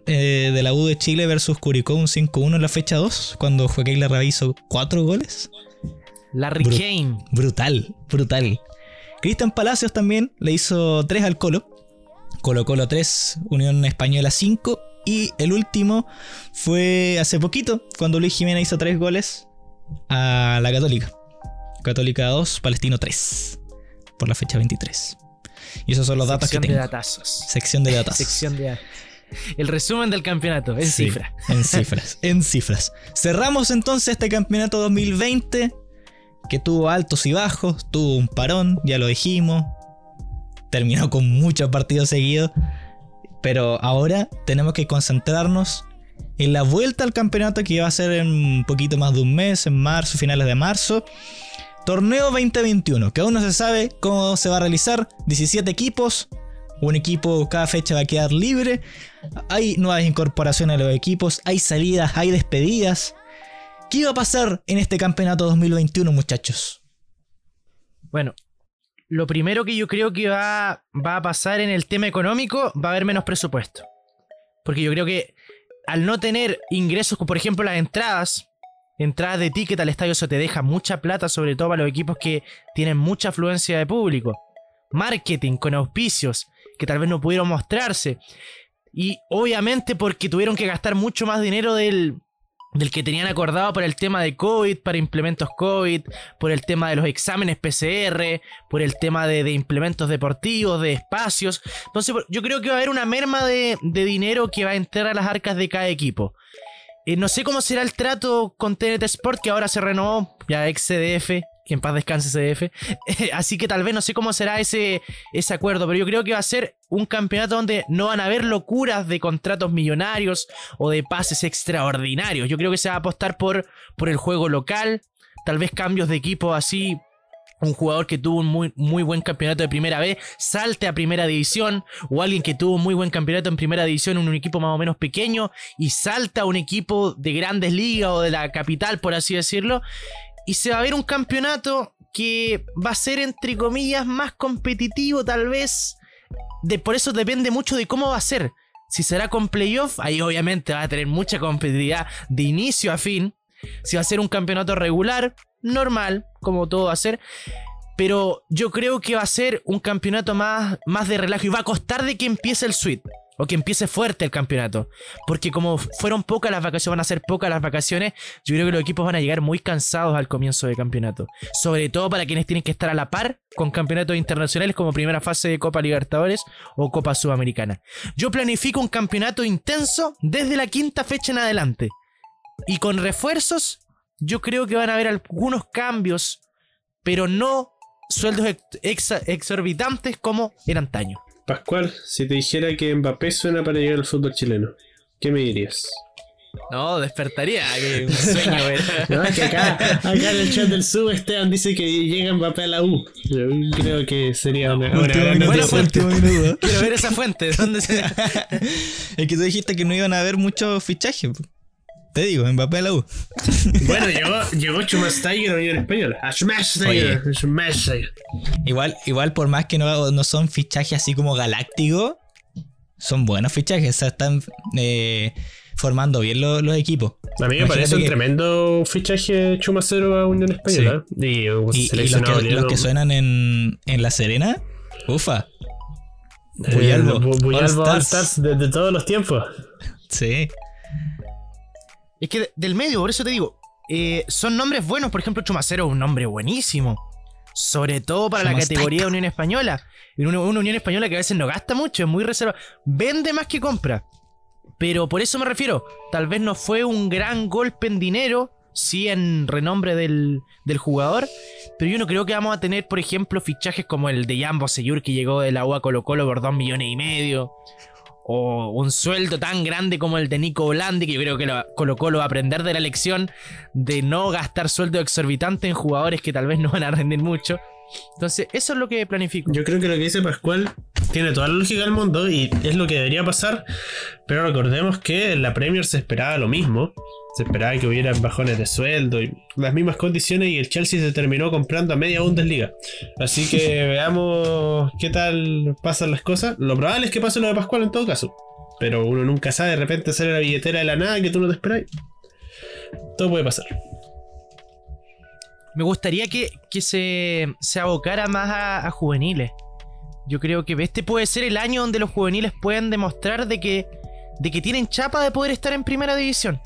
eh, de la U de Chile versus Curicó, un 5-1 en la fecha 2? Cuando Joaquín Larrabí hizo cuatro goles. Larry Bru- Kane. Brutal, brutal. Cristian Palacios también le hizo 3 al Colo. Colo Colo 3, Unión Española 5. Y el último fue hace poquito, cuando Luis Jiménez hizo tres goles a la Católica. Católica 2, Palestino 3. Por la fecha 23. Y esos son los datos Sección que de tengo. datazos. Sección de datos. Sección de el resumen del campeonato en Sí, cifra. En cifras, en cifras. Cerramos entonces este campeonato 2020 que tuvo altos y bajos, tuvo un parón, ya lo dijimos. Terminó con muchos partidos seguidos. Pero ahora tenemos que concentrarnos en la vuelta al campeonato que va a ser en un poquito más de un mes, en marzo, finales de marzo. Torneo 2021, que aún no se sabe cómo se va a realizar. 17 equipos, un equipo cada fecha va a quedar libre. Hay nuevas incorporaciones a los equipos, hay salidas, hay despedidas. ¿Qué va a pasar en este campeonato 2021, muchachos? Bueno, lo primero que yo creo que va, a pasar en el tema económico, va a haber menos presupuesto. Porque yo creo que al no tener ingresos, por ejemplo las entradas, entradas de ticket al estadio, eso te deja mucha plata, sobre todo para los equipos que tienen mucha afluencia de público. Marketing con auspicios, que tal vez no pudieron mostrarse. Y obviamente porque tuvieron que gastar mucho más dinero del, del que tenían acordado para el tema de COVID, para implementos COVID, por el tema de los exámenes PCR, por el tema de, implementos deportivos, de espacios. Entonces yo creo que va a haber una merma de, de dinero que va a entrar a las arcas de cada equipo. Eh, no sé cómo será el trato con TNT Sport, que ahora se renovó, ya ex CDF, que en paz descanse CDF. Así que tal vez no sé cómo será ese, ese acuerdo, pero yo creo que va a ser un campeonato donde no van a haber locuras de contratos millonarios o de pases extraordinarios. Yo creo que se va a apostar por, por el juego local, tal vez cambios de equipo así. Un jugador que tuvo un muy, muy buen campeonato de primera vez salte a primera división, o alguien que tuvo un muy buen campeonato en primera división en un equipo más o menos pequeño y salta a un equipo de grandes ligas o de la capital, por así decirlo, y se va a ver un campeonato que va a ser, entre comillas, más competitivo, tal vez. De, por eso depende mucho de cómo va a ser. Si será con playoff, ahí obviamente va a tener mucha competitividad de inicio a fin. Si va a ser un campeonato regular, normal, como todo va a ser. Pero yo creo que va a ser un campeonato más, más de relajo y va a costar de que empiece el suite. O que empiece fuerte el campeonato. Porque como fueron pocas las vacaciones, van a ser pocas las vacaciones, yo creo que los equipos van a llegar muy cansados al comienzo del campeonato. Sobre todo para quienes tienen que estar a la par con campeonatos internacionales como primera fase de Copa Libertadores o Copa Sudamericana. Yo planifico un campeonato intenso desde la quinta fecha en adelante. Y con refuerzos, yo creo que van a haber algunos cambios, pero no sueldos ex- ex- exorbitantes como en antaño. Pascual, si te dijera que Mbappé suena para llegar al fútbol chileno, ¿qué me dirías? No, despertaría que un sueño, No, es que acá, acá en el chat del sub Esteban dice que llega Mbappé a la U. Yo creo que sería una, una gran noticia. Quiero ver esa fuente. ¿Dónde se.? Es que tú dijiste que no iban a haber muchos fichajes. Te digo, Mbappé a la U. Bueno, llegó, llegó Schumasteiger a la Unión Española. A Schumasteiger. Schumasteiger. Igual, igual por más que no, no son fichajes así como galácticos, son buenos fichajes. O sea, están eh, formando bien lo- los equipos. A mí me Imagínate parece un que- tremendo fichaje Chumacero a Unión Española. Y, un Y, y los, que, los que suenan en, en La Serena, ufa. Eh, Buyalbo, Bu- Buyalbo All All Stars. Stars de, de todos los tiempos. Sí. Es que de- del medio, por eso te digo. eh, son nombres buenos. Por ejemplo, Chumacero es un nombre buenísimo. Sobre todo para la categoría de Unión Española. Una, una Unión Española que a veces no gasta mucho, es muy reservada. Vende más que compra. Pero por eso me refiero. Tal vez no fue un gran golpe en dinero. Sí en renombre del, del jugador. Pero yo no creo que vamos a tener, por ejemplo, fichajes como el de Jambo Seyur que llegó de la UA Colo Colo por 2 millones y medio. O un sueldo tan grande como el de Nico Blandi, que yo creo que lo- Colo va a aprender de la lección de no gastar sueldo exorbitante en jugadores que tal vez no van a rendir mucho. Entonces, eso es lo que planifico. Yo creo que lo que dice Pascual tiene toda la lógica del mundo y es lo que debería pasar. Pero recordemos que en la Premier se esperaba lo mismo. Se esperaba que hubiera bajones de sueldo y las mismas condiciones y el Chelsea se terminó comprando a media Bundesliga. Así que veamos qué tal pasan las cosas. Lo probable es que pase lo de Pascual en todo caso. Pero uno nunca sabe, de repente sale la billetera de la nada que tú no te esperas. Todo puede pasar. Me gustaría que, que se, se abocara más a, juveniles. Yo creo que este puede ser el año donde los juveniles puedan demostrar de que, de que tienen chapa de poder estar en primera división.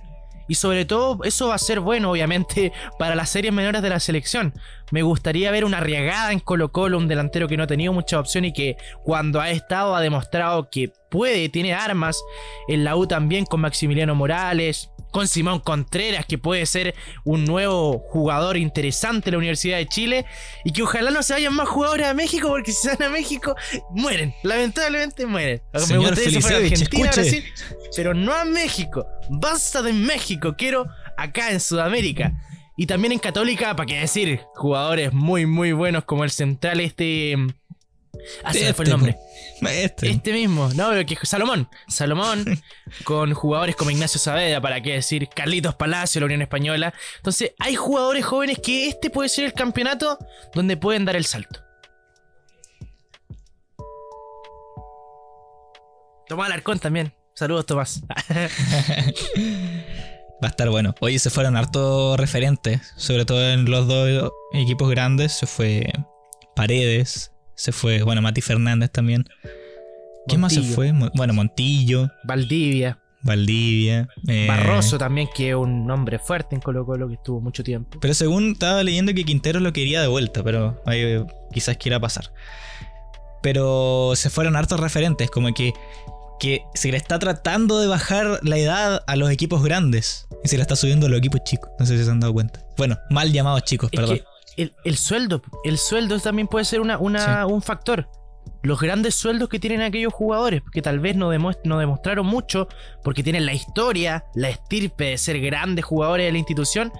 Y sobre todo, eso va a ser bueno, obviamente, para las series menores de la selección. Me gustaría ver una arriagada en Colo Colo, un delantero que no ha tenido mucha opción y que cuando ha estado ha demostrado que puede, tiene armas. En la U también con Maximiliano Morales, con Simón Contreras, que puede ser un nuevo jugador interesante en la Universidad de Chile. Y que ojalá no se vayan más jugadores a México, porque si se van a México, mueren. Lamentablemente mueren. Señor gustaría fuera Argentina. Brasil, pero no a México. Basta de México, quiero acá en Sudamérica. Y también en Católica, para qué decir, jugadores muy, muy buenos como el central este... Ah, se me fue el Este, nombre. Este. Este mismo, no, pero que Salomón. Salomón, con jugadores como Ignacio Saavedra, para qué decir, Carlitos Palacio, la Unión Española. Entonces, hay jugadores jóvenes que este puede ser el campeonato donde pueden dar el salto. Tomás Alarcón también. Saludos, Tomás. Va a estar bueno. Oye, se fueron hartos referentes, sobre todo en los dos equipos grandes. Se fue Paredes, se fue, bueno, Mati Fernández también. ¿Quién más se fue? Bueno, Montillo, Valdivia. Valdivia. eh, Barroso también, que es un hombre fuerte en Colo Colo que estuvo mucho tiempo. Pero según estaba leyendo que Quintero lo quería de vuelta, pero ahí quizás quiera pasar. Pero se fueron hartos referentes, como que, que se le está tratando de bajar la edad a los equipos grandes y se le está subiendo a los equipos chicos. No sé si se han dado cuenta. Bueno, mal llamados chicos, Es perdón. que el, el sueldo, el sueldo también puede ser una, una- un factor. Los grandes sueldos que tienen aquellos jugadores, que tal vez no, demostraron mucho, porque tienen la historia, la estirpe de ser grandes jugadores de la institución,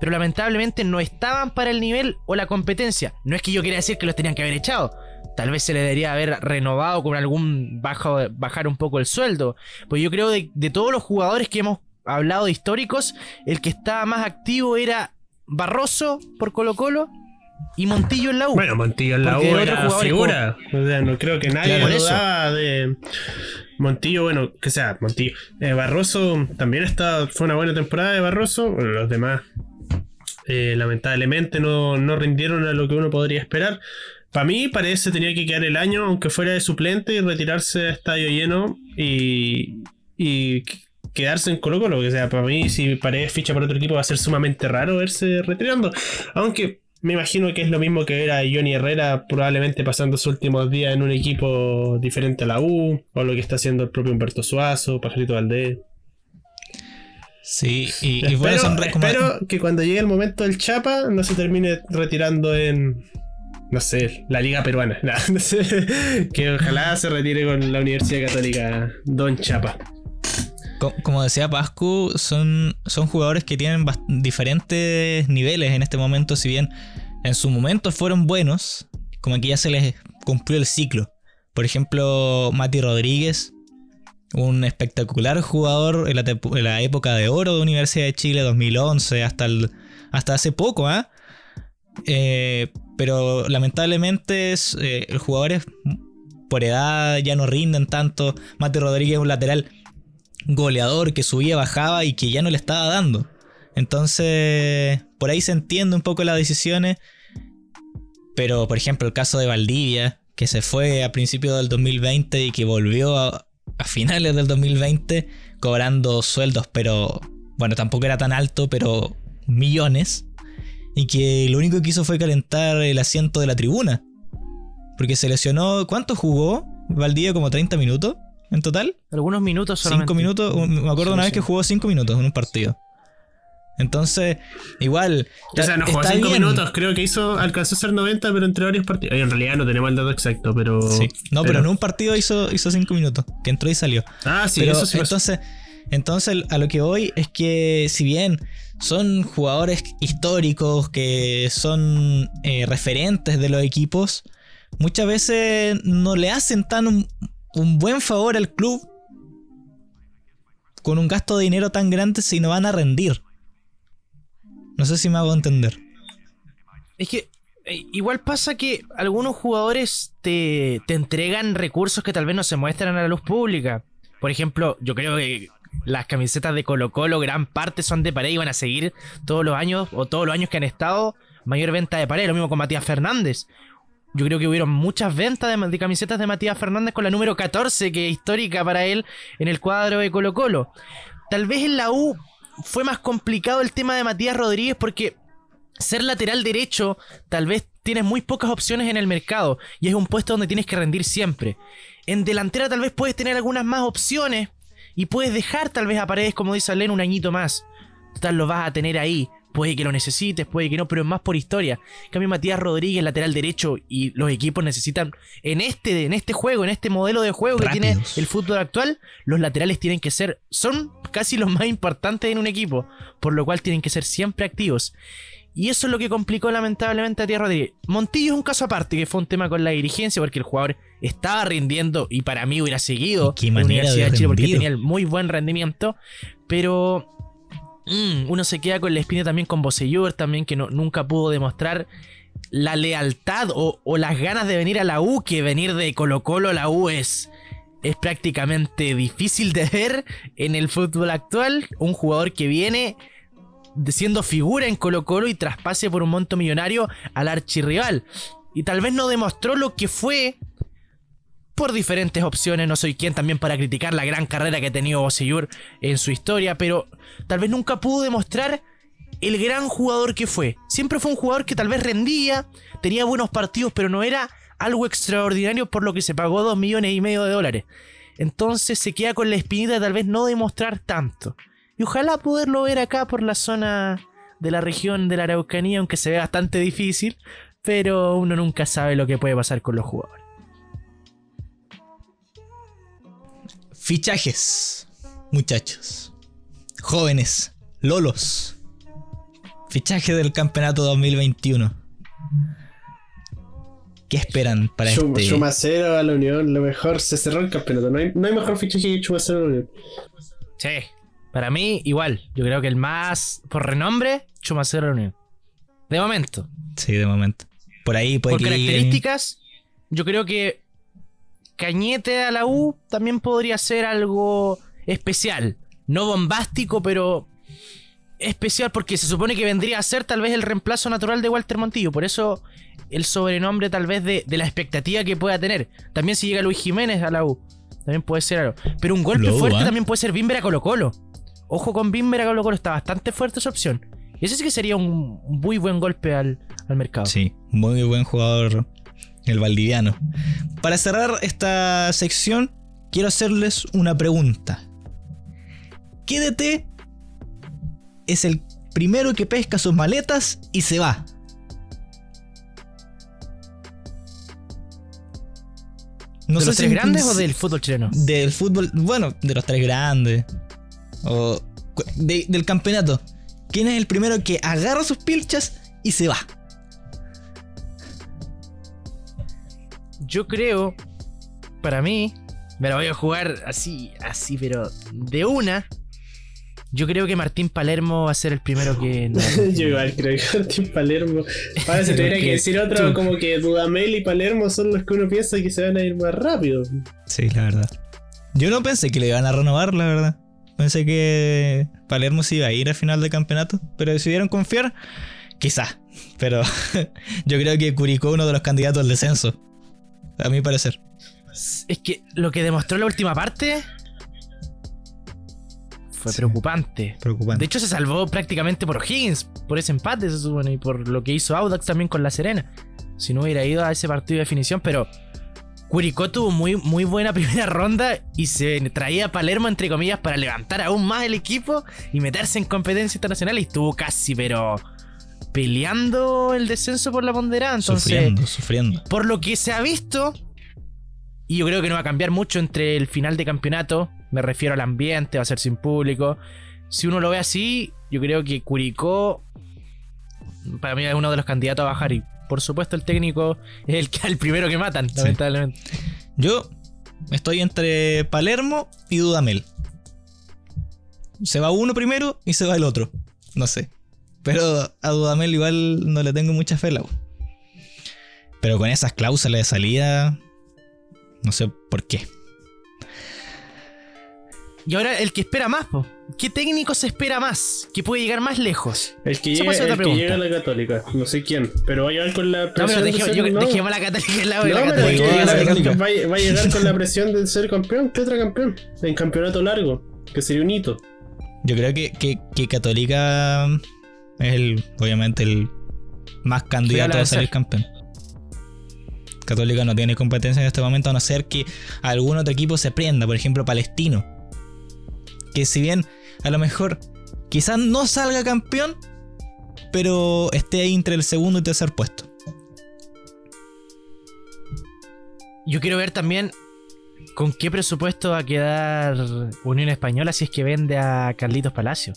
pero lamentablemente no estaban para el nivel o la competencia. No es que yo quiera decir que los tenían que haber echado. Tal vez se le debería haber renovado con algún bajo, bajar un poco el sueldo. Pues yo creo de, de todos los jugadores que hemos hablado de históricos, el que estaba más activo era Barroso por Colo Colo y Montillo en la U. Bueno, Montillo en la U era figura. O sea, no creo que nadie Claro, dudaba de Montillo, bueno, que sea, Montillo. Eh, Barroso también está, fue una buena temporada de Barroso. Bueno, los demás eh, lamentablemente no, no rindieron a lo que uno podría esperar. Para mí, parece tenía que quedar el año, aunque fuera de suplente, y retirarse a estadio lleno y, y quedarse en Colo Colo. Que sea, para mí, si Paredes ficha por otro equipo, va a ser sumamente raro verse retirando. Aunque me imagino que es lo mismo que ver a Johnny Herrera probablemente pasando sus últimos días en un equipo diferente a la U, o lo que está haciendo el propio Humberto Suazo, Pajarito Valdés. Sí, y, y Espero, bueno, como- espero que cuando llegue el momento del Chapa no se termine retirando en, no sé, la Liga Peruana. Nah, no sé. que ojalá se retire con la Universidad Católica Don Chapa. Co- como decía Pascu, son, son jugadores que tienen diferentes niveles en este momento, si bien en su momento fueron buenos, como que ya se les cumplió el ciclo. Por ejemplo, Mati Rodríguez, un espectacular jugador en la, época de oro de Universidad de Chile 2011 hasta, hasta hace poco, ¿ah? Eh, pero lamentablemente eh, los jugadores por edad ya no rinden tanto. Mati Rodríguez es un lateral goleador que subía, bajaba y que ya no le estaba dando. Entonces, por ahí se entiende un poco las decisiones. Pero, por ejemplo, el caso de Valdivia, que se fue a principios del 2020 y que volvió a, finales del 2020 cobrando sueldos, pero bueno, tampoco era tan alto, pero millones. Y que lo único que hizo fue calentar el asiento de la tribuna. Porque se lesionó. ¿Cuánto jugó? Valdivia como 30 minutos en total. Algunos minutos solamente. 5 minutos. un- Me acuerdo Sí, una vez sí. que jugó 5 minutos en un partido. Entonces, igual. O sea, no jugó está 5 bien. minutos, creo que hizo, alcanzó a ser 90, pero entre varios partidos. Oye, En realidad no tenemos el dato exacto, pero. Sí. No, pero, en un partido hizo 5 minutos. Que entró y salió. Ah, sí, Pero eso sí pasó. entonces, entonces a lo que voy es que si bien son jugadores históricos que son eh, referentes de los equipos, muchas veces no le hacen tan un, un buen favor al club con un gasto de dinero tan grande si no van a rendir. No sé si me hago entender. Es que eh, igual pasa que algunos jugadores te, te entregan recursos que tal vez no se muestran a la luz pública. Por ejemplo, yo creo que las camisetas de Colo Colo, gran parte son de pared y van a seguir todos los años o todos los años que han estado mayor venta de pared. Lo mismo con Matías Fernández. Yo creo que hubieron muchas ventas de, camisetas de Matías Fernández con la número 14, que es histórica para él en el cuadro de Colo Colo. Tal vez en la U fue más complicado el tema de Matías Rodríguez porque ser lateral derecho tal vez tienes muy pocas opciones en el mercado y es un puesto donde tienes que rendir siempre. En delantera tal vez puedes tener algunas más opciones y puedes dejar tal vez a Paredes, como dice Alen, un añito más. Total, lo vas a tener ahí. Puede que lo necesites, puede que no, pero es más por historia. En cambio, Matías Rodríguez, lateral derecho, y los equipos necesitan, en este, en este juego, en este modelo de juego que tiene el fútbol actual, los laterales tienen que ser, son casi los más importantes en un equipo, por lo cual tienen que ser siempre activos. Y eso es lo que complicó lamentablemente a Matías Rodríguez. Montillo es un caso aparte, que fue un tema con la dirigencia, porque el jugador estaba rindiendo y para mí hubiera seguido ¿Y qué en la de Universidad de Chile porque rendir? tenía el muy buen rendimiento, pero mm, uno se queda con la espina también con Bosellur, también que no, nunca pudo demostrar la lealtad o, o las ganas de venir a la U, que venir de Colo Colo a la U es, es prácticamente difícil de ver en el fútbol actual. Un jugador que viene siendo figura en Colo Colo y traspase por un monto millonario al archirrival. Y tal vez no demostró lo que fue por diferentes opciones. No soy quien también para criticar la gran carrera que ha tenido Bosellur en su historia, pero tal vez nunca pudo demostrar el gran jugador que fue. Siempre fue un jugador que tal vez rendía, tenía buenos partidos, pero no era algo extraordinario por lo que se pagó 2 millones y medio de dólares. Entonces se queda con la espinita de tal vez no demostrar tanto. Y ojalá poderlo ver acá por la zona de la región de la Araucanía, aunque se ve bastante difícil, pero uno nunca sabe lo que puede pasar con los jugadores. Fichajes, muchachos. Jóvenes, lolos. Fichaje del campeonato 2021. ¿Qué esperan para Chum- este? Chumacero a la Unión, lo mejor, se cerró el campeonato. No hay, no hay mejor fichaje que Chumacero a la Unión. Sí. Para mí, igual. Yo creo que el más por renombre, Chumacero Unión. De momento. Sí, de momento. Por ahí puede por que llegue- características, yo creo que Cañete a la U también podría ser algo especial. No bombástico, pero especial porque se supone que vendría a ser tal vez el reemplazo natural de Walter Montillo. Por eso el sobrenombre tal vez de, de la expectativa que pueda tener. También si llega Luis Jiménez a la U. También puede ser algo. Pero un golpe Lobo, fuerte ¿ah? también puede ser Bimber a Colo Colo. Ojo con Bimber a Colo Colo. Está bastante fuerte esa opción. Y ese sí que sería un muy buen golpe al, al mercado. Sí, muy buen jugador el valdiviano. Para cerrar esta sección, quiero hacerles una pregunta. ¿Qué DT es el primero que pesca sus maletas y se va? No ¿De los si tres grandes o del fútbol chileno? Del fútbol, bueno, de los tres grandes. O de- del campeonato. ¿Quién es el primero que agarra sus pilchas y se va? Yo creo, para mí, me la voy a jugar así, así, pero de una. Yo creo que Martín Palermo va a ser el primero que. no- Yo igual creo que Martín Palermo. Ahora si tuviera que Que decir otro, tú- como que Dudamel y Palermo son los que uno piensa que se van a ir más rápido. Sí, la verdad. Yo no pensé que le iban a renovar, la verdad. Pensé que Palermo se iba a ir al final del campeonato, pero decidieron confiar. Quizá. Pero yo creo que Curicó es uno de los candidatos al descenso. A mi parecer. Es que lo que demostró la última parte. Fue Sí. preocupante. Preocupante. De hecho, se salvó prácticamente por Higgins, por ese empate, se supone, y por lo que hizo Audax también con La Serena. Si no hubiera ido a ese partido de definición, pero Curicó tuvo muy, muy buena primera ronda y se traía a Palermo, entre comillas, para levantar aún más el equipo y meterse en competencia internacional. Y estuvo casi, pero peleando el descenso por la ponderada. Entonces, sufriendo, sufriendo. por lo que se ha visto, y yo creo que no va a cambiar mucho entre el final de campeonato, me refiero al ambiente, va a ser sin público. Si uno lo ve así, yo creo que Curicó, para mí es uno de los candidatos a bajar. Y por supuesto, el técnico es el, que- el primero que matan, lamentablemente. Yo estoy entre Palermo y Dudamel. Se va uno primero y se va el otro. No sé. Pero a Dudamel igual no le tengo mucha fe, la U. Pero con esas cláusulas de salida, no sé por qué. Y ahora el que espera más, po. ¿qué técnico se espera más? Que puede llegar más lejos. El que, llega, el que llega a la Católica, no sé quién, pero va a llegar con la No, presión pero yo- no. dejemos la católica al lado de No, la pero católica. que a la va, Católica. va a- va a llegar con la presión de ser campeón. ¿Qué otro campeón? En campeonato largo, que sería un hito. Yo creo que, que, que Católica es el, obviamente, el más candidato a salir campeón. Católica no tiene competencia en este momento, a no ser que algún otro equipo se prenda, por ejemplo, Palestino. Que si bien a lo mejor quizás no salga campeón, pero esté ahí entre el segundo y tercer puesto. Yo quiero ver también con qué presupuesto va a quedar Unión Española si es que vende a Carlitos Palacio.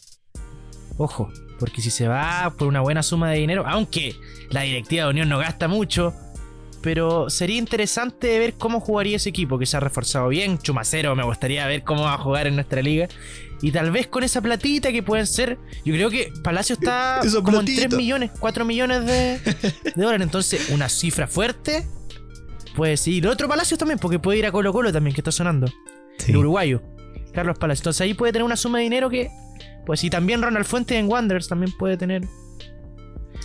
Ojo, porque si se va por una buena suma de dinero, aunque la directiva de Unión no gasta mucho, pero sería interesante ver cómo jugaría ese equipo que se ha reforzado bien. Chumacero, me gustaría ver cómo va a jugar en nuestra liga. Y tal vez con esa platita que pueden ser. Yo creo que Palacio está como en platita. 3 millones, 4 millones de, de dólares. Entonces, una cifra fuerte. Pues sí, y el otro Palacio también, porque puede ir a Colo Colo también, que está sonando. Sí. El uruguayo. Carlos Palacio. Entonces ahí puede tener una suma de dinero que. Pues y también Ronald Fuentes en Wanderers también puede tener.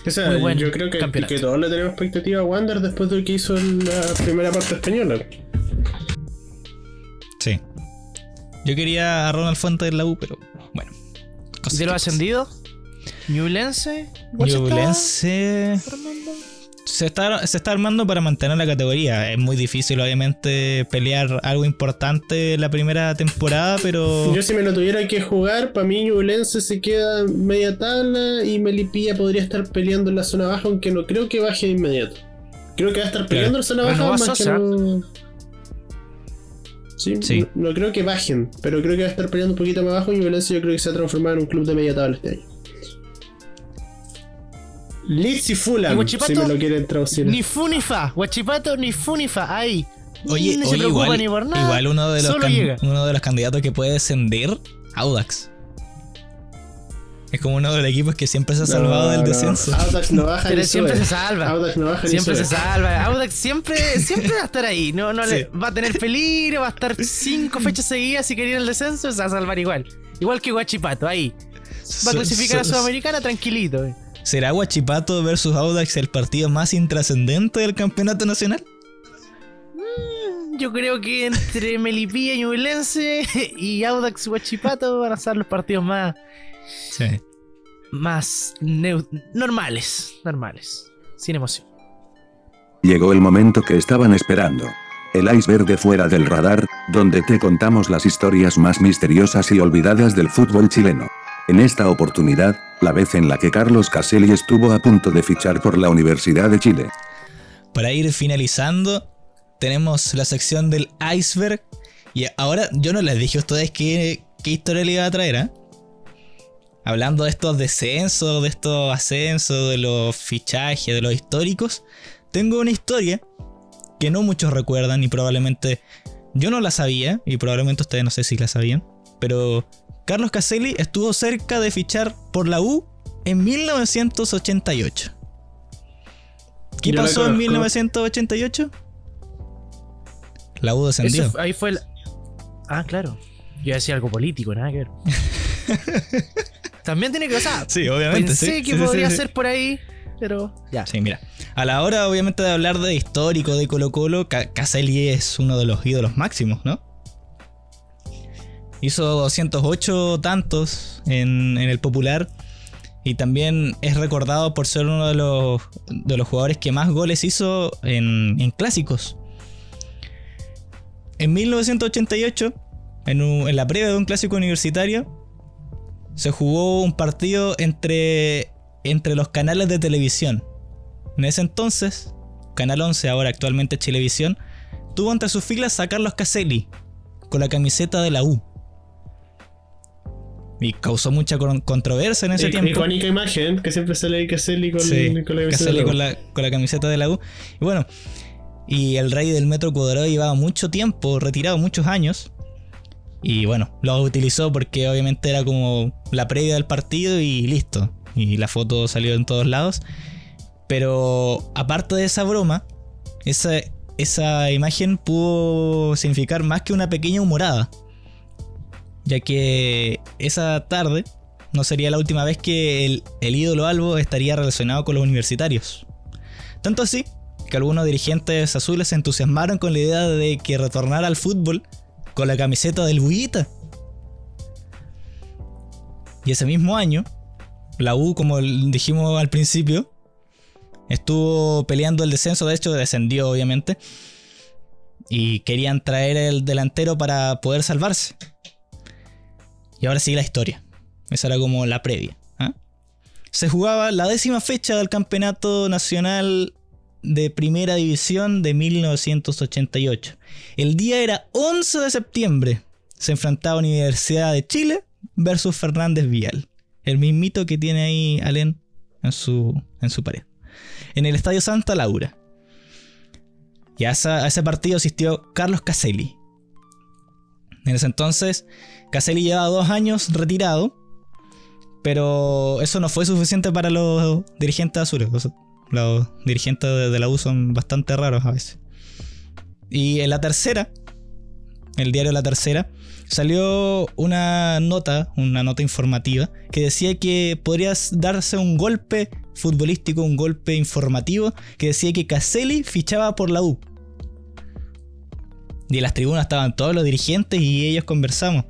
O sea, Muy buen yo creo que, que todos le tenemos expectativa a Wander después de lo que hizo en la primera parte española. Sí. Yo quería a Ronald Fuentes de la U, pero bueno. ¿Y cosas de que lo pasan. ascendido? Ñublense. Guachita, Ñublense Fernando. Se está, se está armando para mantener la categoría. Es muy difícil, obviamente, pelear algo importante en la primera temporada, pero. Yo si me lo tuviera que jugar, para mí Ñublense se queda media tabla y Melipilla podría estar peleando en la zona baja, aunque no creo que baje de inmediato. Creo que va a estar peleando en la zona baja a más que no... Sí, Sí. No, no creo que bajen, pero creo que va a estar peleando un poquito más abajo y Ñublense yo creo que se ha transformado en un club de media tabla este año. Leeds y ¿Y Fulham, Huachipato? si me lo quieren traducir. Ni fu ni fa. Guachipato ni fu ni fa. Ahí. Oye, no se oye, igual, ni por nada. igual uno, de los solo can- llega. uno de los candidatos que puede descender, Audax. Es como uno de los equipos que siempre se ha salvado No, del no. descenso. Audax no baja Pero ni siempre sube. se salva. Audax no baja ni Siempre se sube. salva. Audax siempre, siempre va a estar ahí. No, no le, va a tener peligro, va a estar cinco fechas seguidas si quería el descenso, se va a salvar igual. Igual que Guachipato, ahí. Va a So- clasificar a so- Sudamericana tranquilito. eh. ¿Será Guachipato versus Audax el partido más intrascendente del campeonato nacional? Yo creo que entre Melipilla y Ñublense y Audax Guachipato van a ser los partidos más, Sí. más normales. Normales. Sin emoción. Llegó el momento que estaban esperando. El iceberg de fuera del radar, donde te contamos las historias más misteriosas y olvidadas del fútbol chileno. En esta oportunidad, la vez en la que Carlos Caselli estuvo a punto de fichar por la Universidad de Chile. Para ir finalizando, tenemos la sección del iceberg. Y ahora yo no les dije a ustedes qué, historia le iba a traer, ¿ah? Hablando de estos descensos, de estos ascensos, de los fichajes, de los históricos. Tengo una historia que no muchos recuerdan y probablemente yo no la sabía y probablemente ustedes no sé si la sabían. Pero Carlos Caselli estuvo cerca de fichar por la U en 1988. ¿Qué Yo pasó en conozco. 1988? La U descendió. Ahí fue el. Ah, claro. Yo decía algo político, nada que ver. También tiene que. Sea, Sí, obviamente. pensé sí, que sí, podría sí. ser por ahí, pero ya. Sí, mira. A la hora, obviamente, de hablar de histórico de Colo Colo, Ca- Caselli es uno de los ídolos máximos, ¿no? Hizo 208 tantos en, el popular. Y también es recordado por ser uno de los, de los jugadores que más goles hizo en, en clásicos. En 1988, en, en la previa de un clásico universitario, se jugó un partido entre, entre los canales de televisión. En ese entonces, Canal 11, ahora actualmente Chilevisión, tuvo entre sus filas a Carlos Caselli con la camiseta de la U. Y causó mucha con- controversia en ese I- tiempo. Icónica imagen que siempre sale ahí Caselli con, Sí, con la camiseta. con la, con la camiseta de la U. Y bueno, y el rey del metro cuadrado llevaba mucho tiempo, retirado muchos años. Y bueno, lo utilizó porque obviamente era como la previa del partido y listo. Y la foto salió en todos lados. Pero aparte de esa broma, esa, esa imagen pudo significar más que una pequeña humorada. Ya que esa tarde no sería la última vez que el, ídolo Albo estaría relacionado con los universitarios. Tanto así que algunos dirigentes azules se entusiasmaron con la idea de que retornara al fútbol con la camiseta del Bullita. Y ese mismo año, la U, como dijimos al principio, estuvo peleando el descenso, de hecho descendió obviamente, y querían traer el delantero para poder salvarse. Y ahora sigue la historia. Esa era como la previa. ¿ah? Se jugaba la décima fecha del Campeonato Nacional de Primera División de 1988. El día era 11 de septiembre. Se enfrentaba Universidad de Chile versus Fernández Vial. El mismito que tiene ahí Alén en su, en su pared. En el Estadio Santa Laura. Y a, ese partido asistió Carlos Caselli. En ese entonces, Caselli llevaba dos años retirado. Pero eso no fue suficiente para los dirigentes azules. Los dirigentes de, la U son bastante raros a veces. Y en la tercera, el diario La Tercera, salió una nota, una nota informativa, que decía que podría darse un golpe futbolístico, un golpe informativo, que decía que Caselli fichaba por la U. Y en las tribunas estaban todos los dirigentes y ellos conversamos.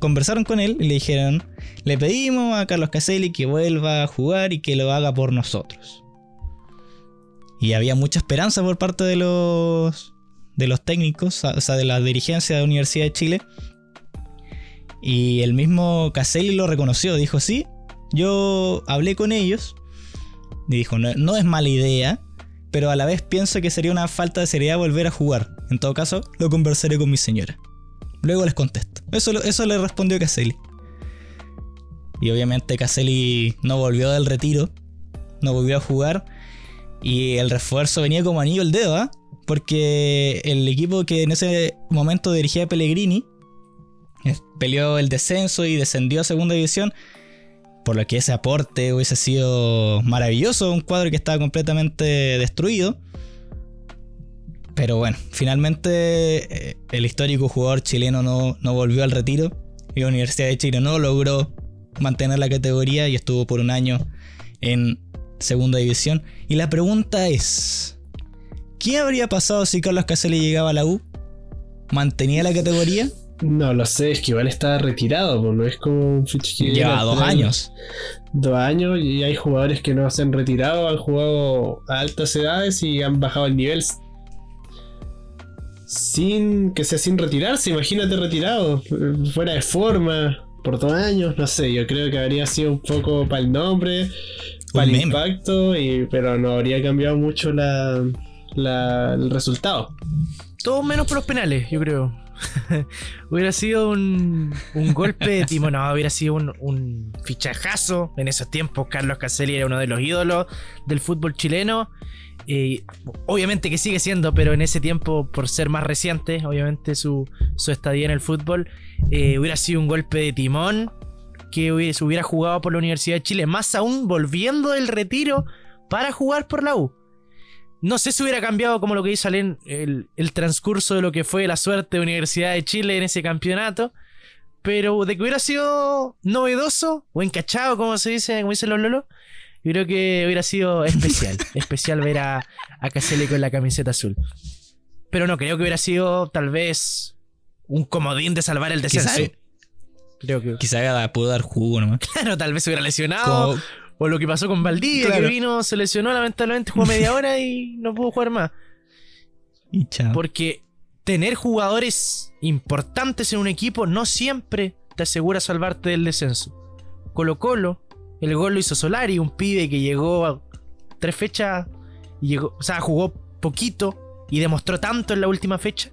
conversaron con él y le dijeron, le pedimos a Carlos Caselli que vuelva a jugar y que lo haga por nosotros. Y había mucha esperanza por parte de los, de los técnicos, o sea, de la dirigencia de la Universidad de Chile. Y el mismo Caselli lo reconoció, dijo, sí, yo hablé con ellos. Y dijo, no, es mala idea, pero a la vez pienso que sería una falta de seriedad volver a jugar. En todo caso, lo conversaré con mi señora. Luego les contesto. Eso, eso le respondió Caselli. Y obviamente Caselli no volvió del retiro, no volvió a jugar y el refuerzo venía como anillo el dedo, ¿ah? Porque el equipo que en ese momento dirigía Pellegrini eh, peleó el descenso y descendió a segunda división. Por lo que ese aporte hubiese sido maravilloso, un cuadro que estaba completamente destruido. Pero bueno, finalmente eh, el histórico jugador chileno no, no volvió al retiro y la Universidad de Chile no logró mantener la categoría y estuvo por un año en segunda división. Y la pregunta es, ¿qué habría pasado si Carlos Caselli llegaba a la U? ¿Mantenía la categoría? No lo sé, es que igual está retirado, pues no es como un fichaje Lleva dos años. Dos años y hay jugadores que no se han retirado, han jugado a altas edades y han bajado el nivel sin que sea sin retirarse, imagínate retirado, fuera de forma, por dos años, no sé, yo creo que habría sido un poco para el nombre, para el impacto, y, pero no habría cambiado mucho la, el resultado. Todo menos por los penales, yo creo. hubiera sido un, un golpe de timón, no, hubiera sido un, un, fichajazo. En esos tiempos, Carlos Caselli era uno de los ídolos del fútbol chileno. Obviamente que sigue siendo, pero en ese tiempo, por ser más reciente, obviamente su, su estadía en el fútbol, eh, hubiera sido un golpe de timón que hubiese, hubiera jugado por la Universidad de Chile, más aún volviendo del retiro para jugar por la U. No sé si hubiera cambiado, como lo que dice Alén, el, el, transcurso de lo que fue la suerte de Universidad de Chile en ese campeonato. Pero de que hubiera sido novedoso o encachado, como se dice, como dicen los lolos, yo creo que hubiera sido especial. especial ver a, a Caselli con la camiseta azul. Pero no, creo que hubiera sido tal vez un comodín de salvar el descenso. Creo que. Quizá pudo dar jugo nomás. Claro, tal vez se hubiera lesionado. O lo que pasó con Valdivia, que vino, se lesionó, lamentablemente jugó media hora y no pudo jugar más. Y chao. Porque tener jugadores importantes en un equipo no siempre te asegura salvarte del descenso. Colo Colo, el gol lo hizo Solari, un pibe que llegó a tres fechas y llegó, o sea, jugó poquito y demostró tanto en la última fecha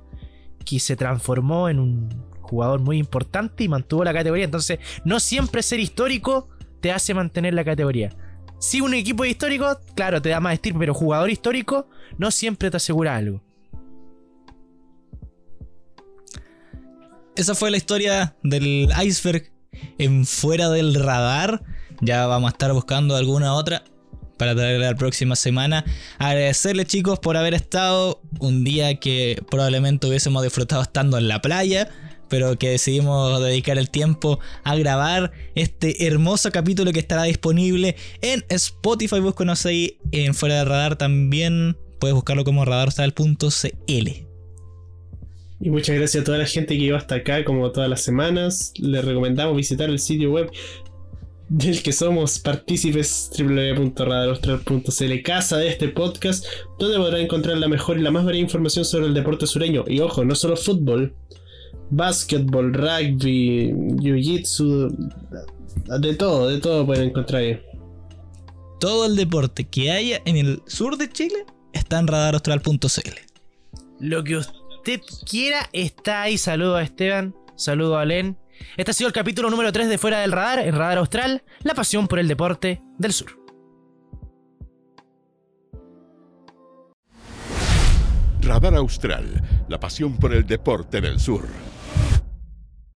que se transformó en un jugador muy importante y mantuvo la categoría. Entonces, no siempre ser histórico te hace mantener la categoría. Si un equipo histórico, claro, te da más estilo, pero jugador histórico no siempre te asegura algo. Esa fue la historia del iceberg en fuera del radar. Ya vamos a estar buscando alguna otra para traerla la próxima semana. Agradecerle chicos por haber estado un día que probablemente hubiésemos disfrutado estando en la playa pero que decidimos dedicar el tiempo a grabar este hermoso capítulo que estará disponible en Spotify. Búscanos ahí en Fuera de Radar también. Puedes buscarlo como radarstal.cl. Y muchas gracias a toda la gente que iba hasta acá, como todas las semanas. Les recomendamos visitar el sitio web del que somos partícipes www.radaraustral.cl, casa de este podcast, donde podrán encontrar la mejor y la más variada información sobre el deporte sureño. Y ojo, no solo fútbol, básquetbol, rugby, jiu-jitsu, de todo, de todo pueden encontrar ahí. Todo el deporte que haya en el sur de Chile está en radaraustral.cl. Lo que usted quiera está ahí. Saludo a Esteban, saludo a Len. Este ha sido el capítulo número 3 de Fuera del Radar, en Radar Austral, la pasión por el deporte del sur. Radar Austral, la pasión por el deporte del sur.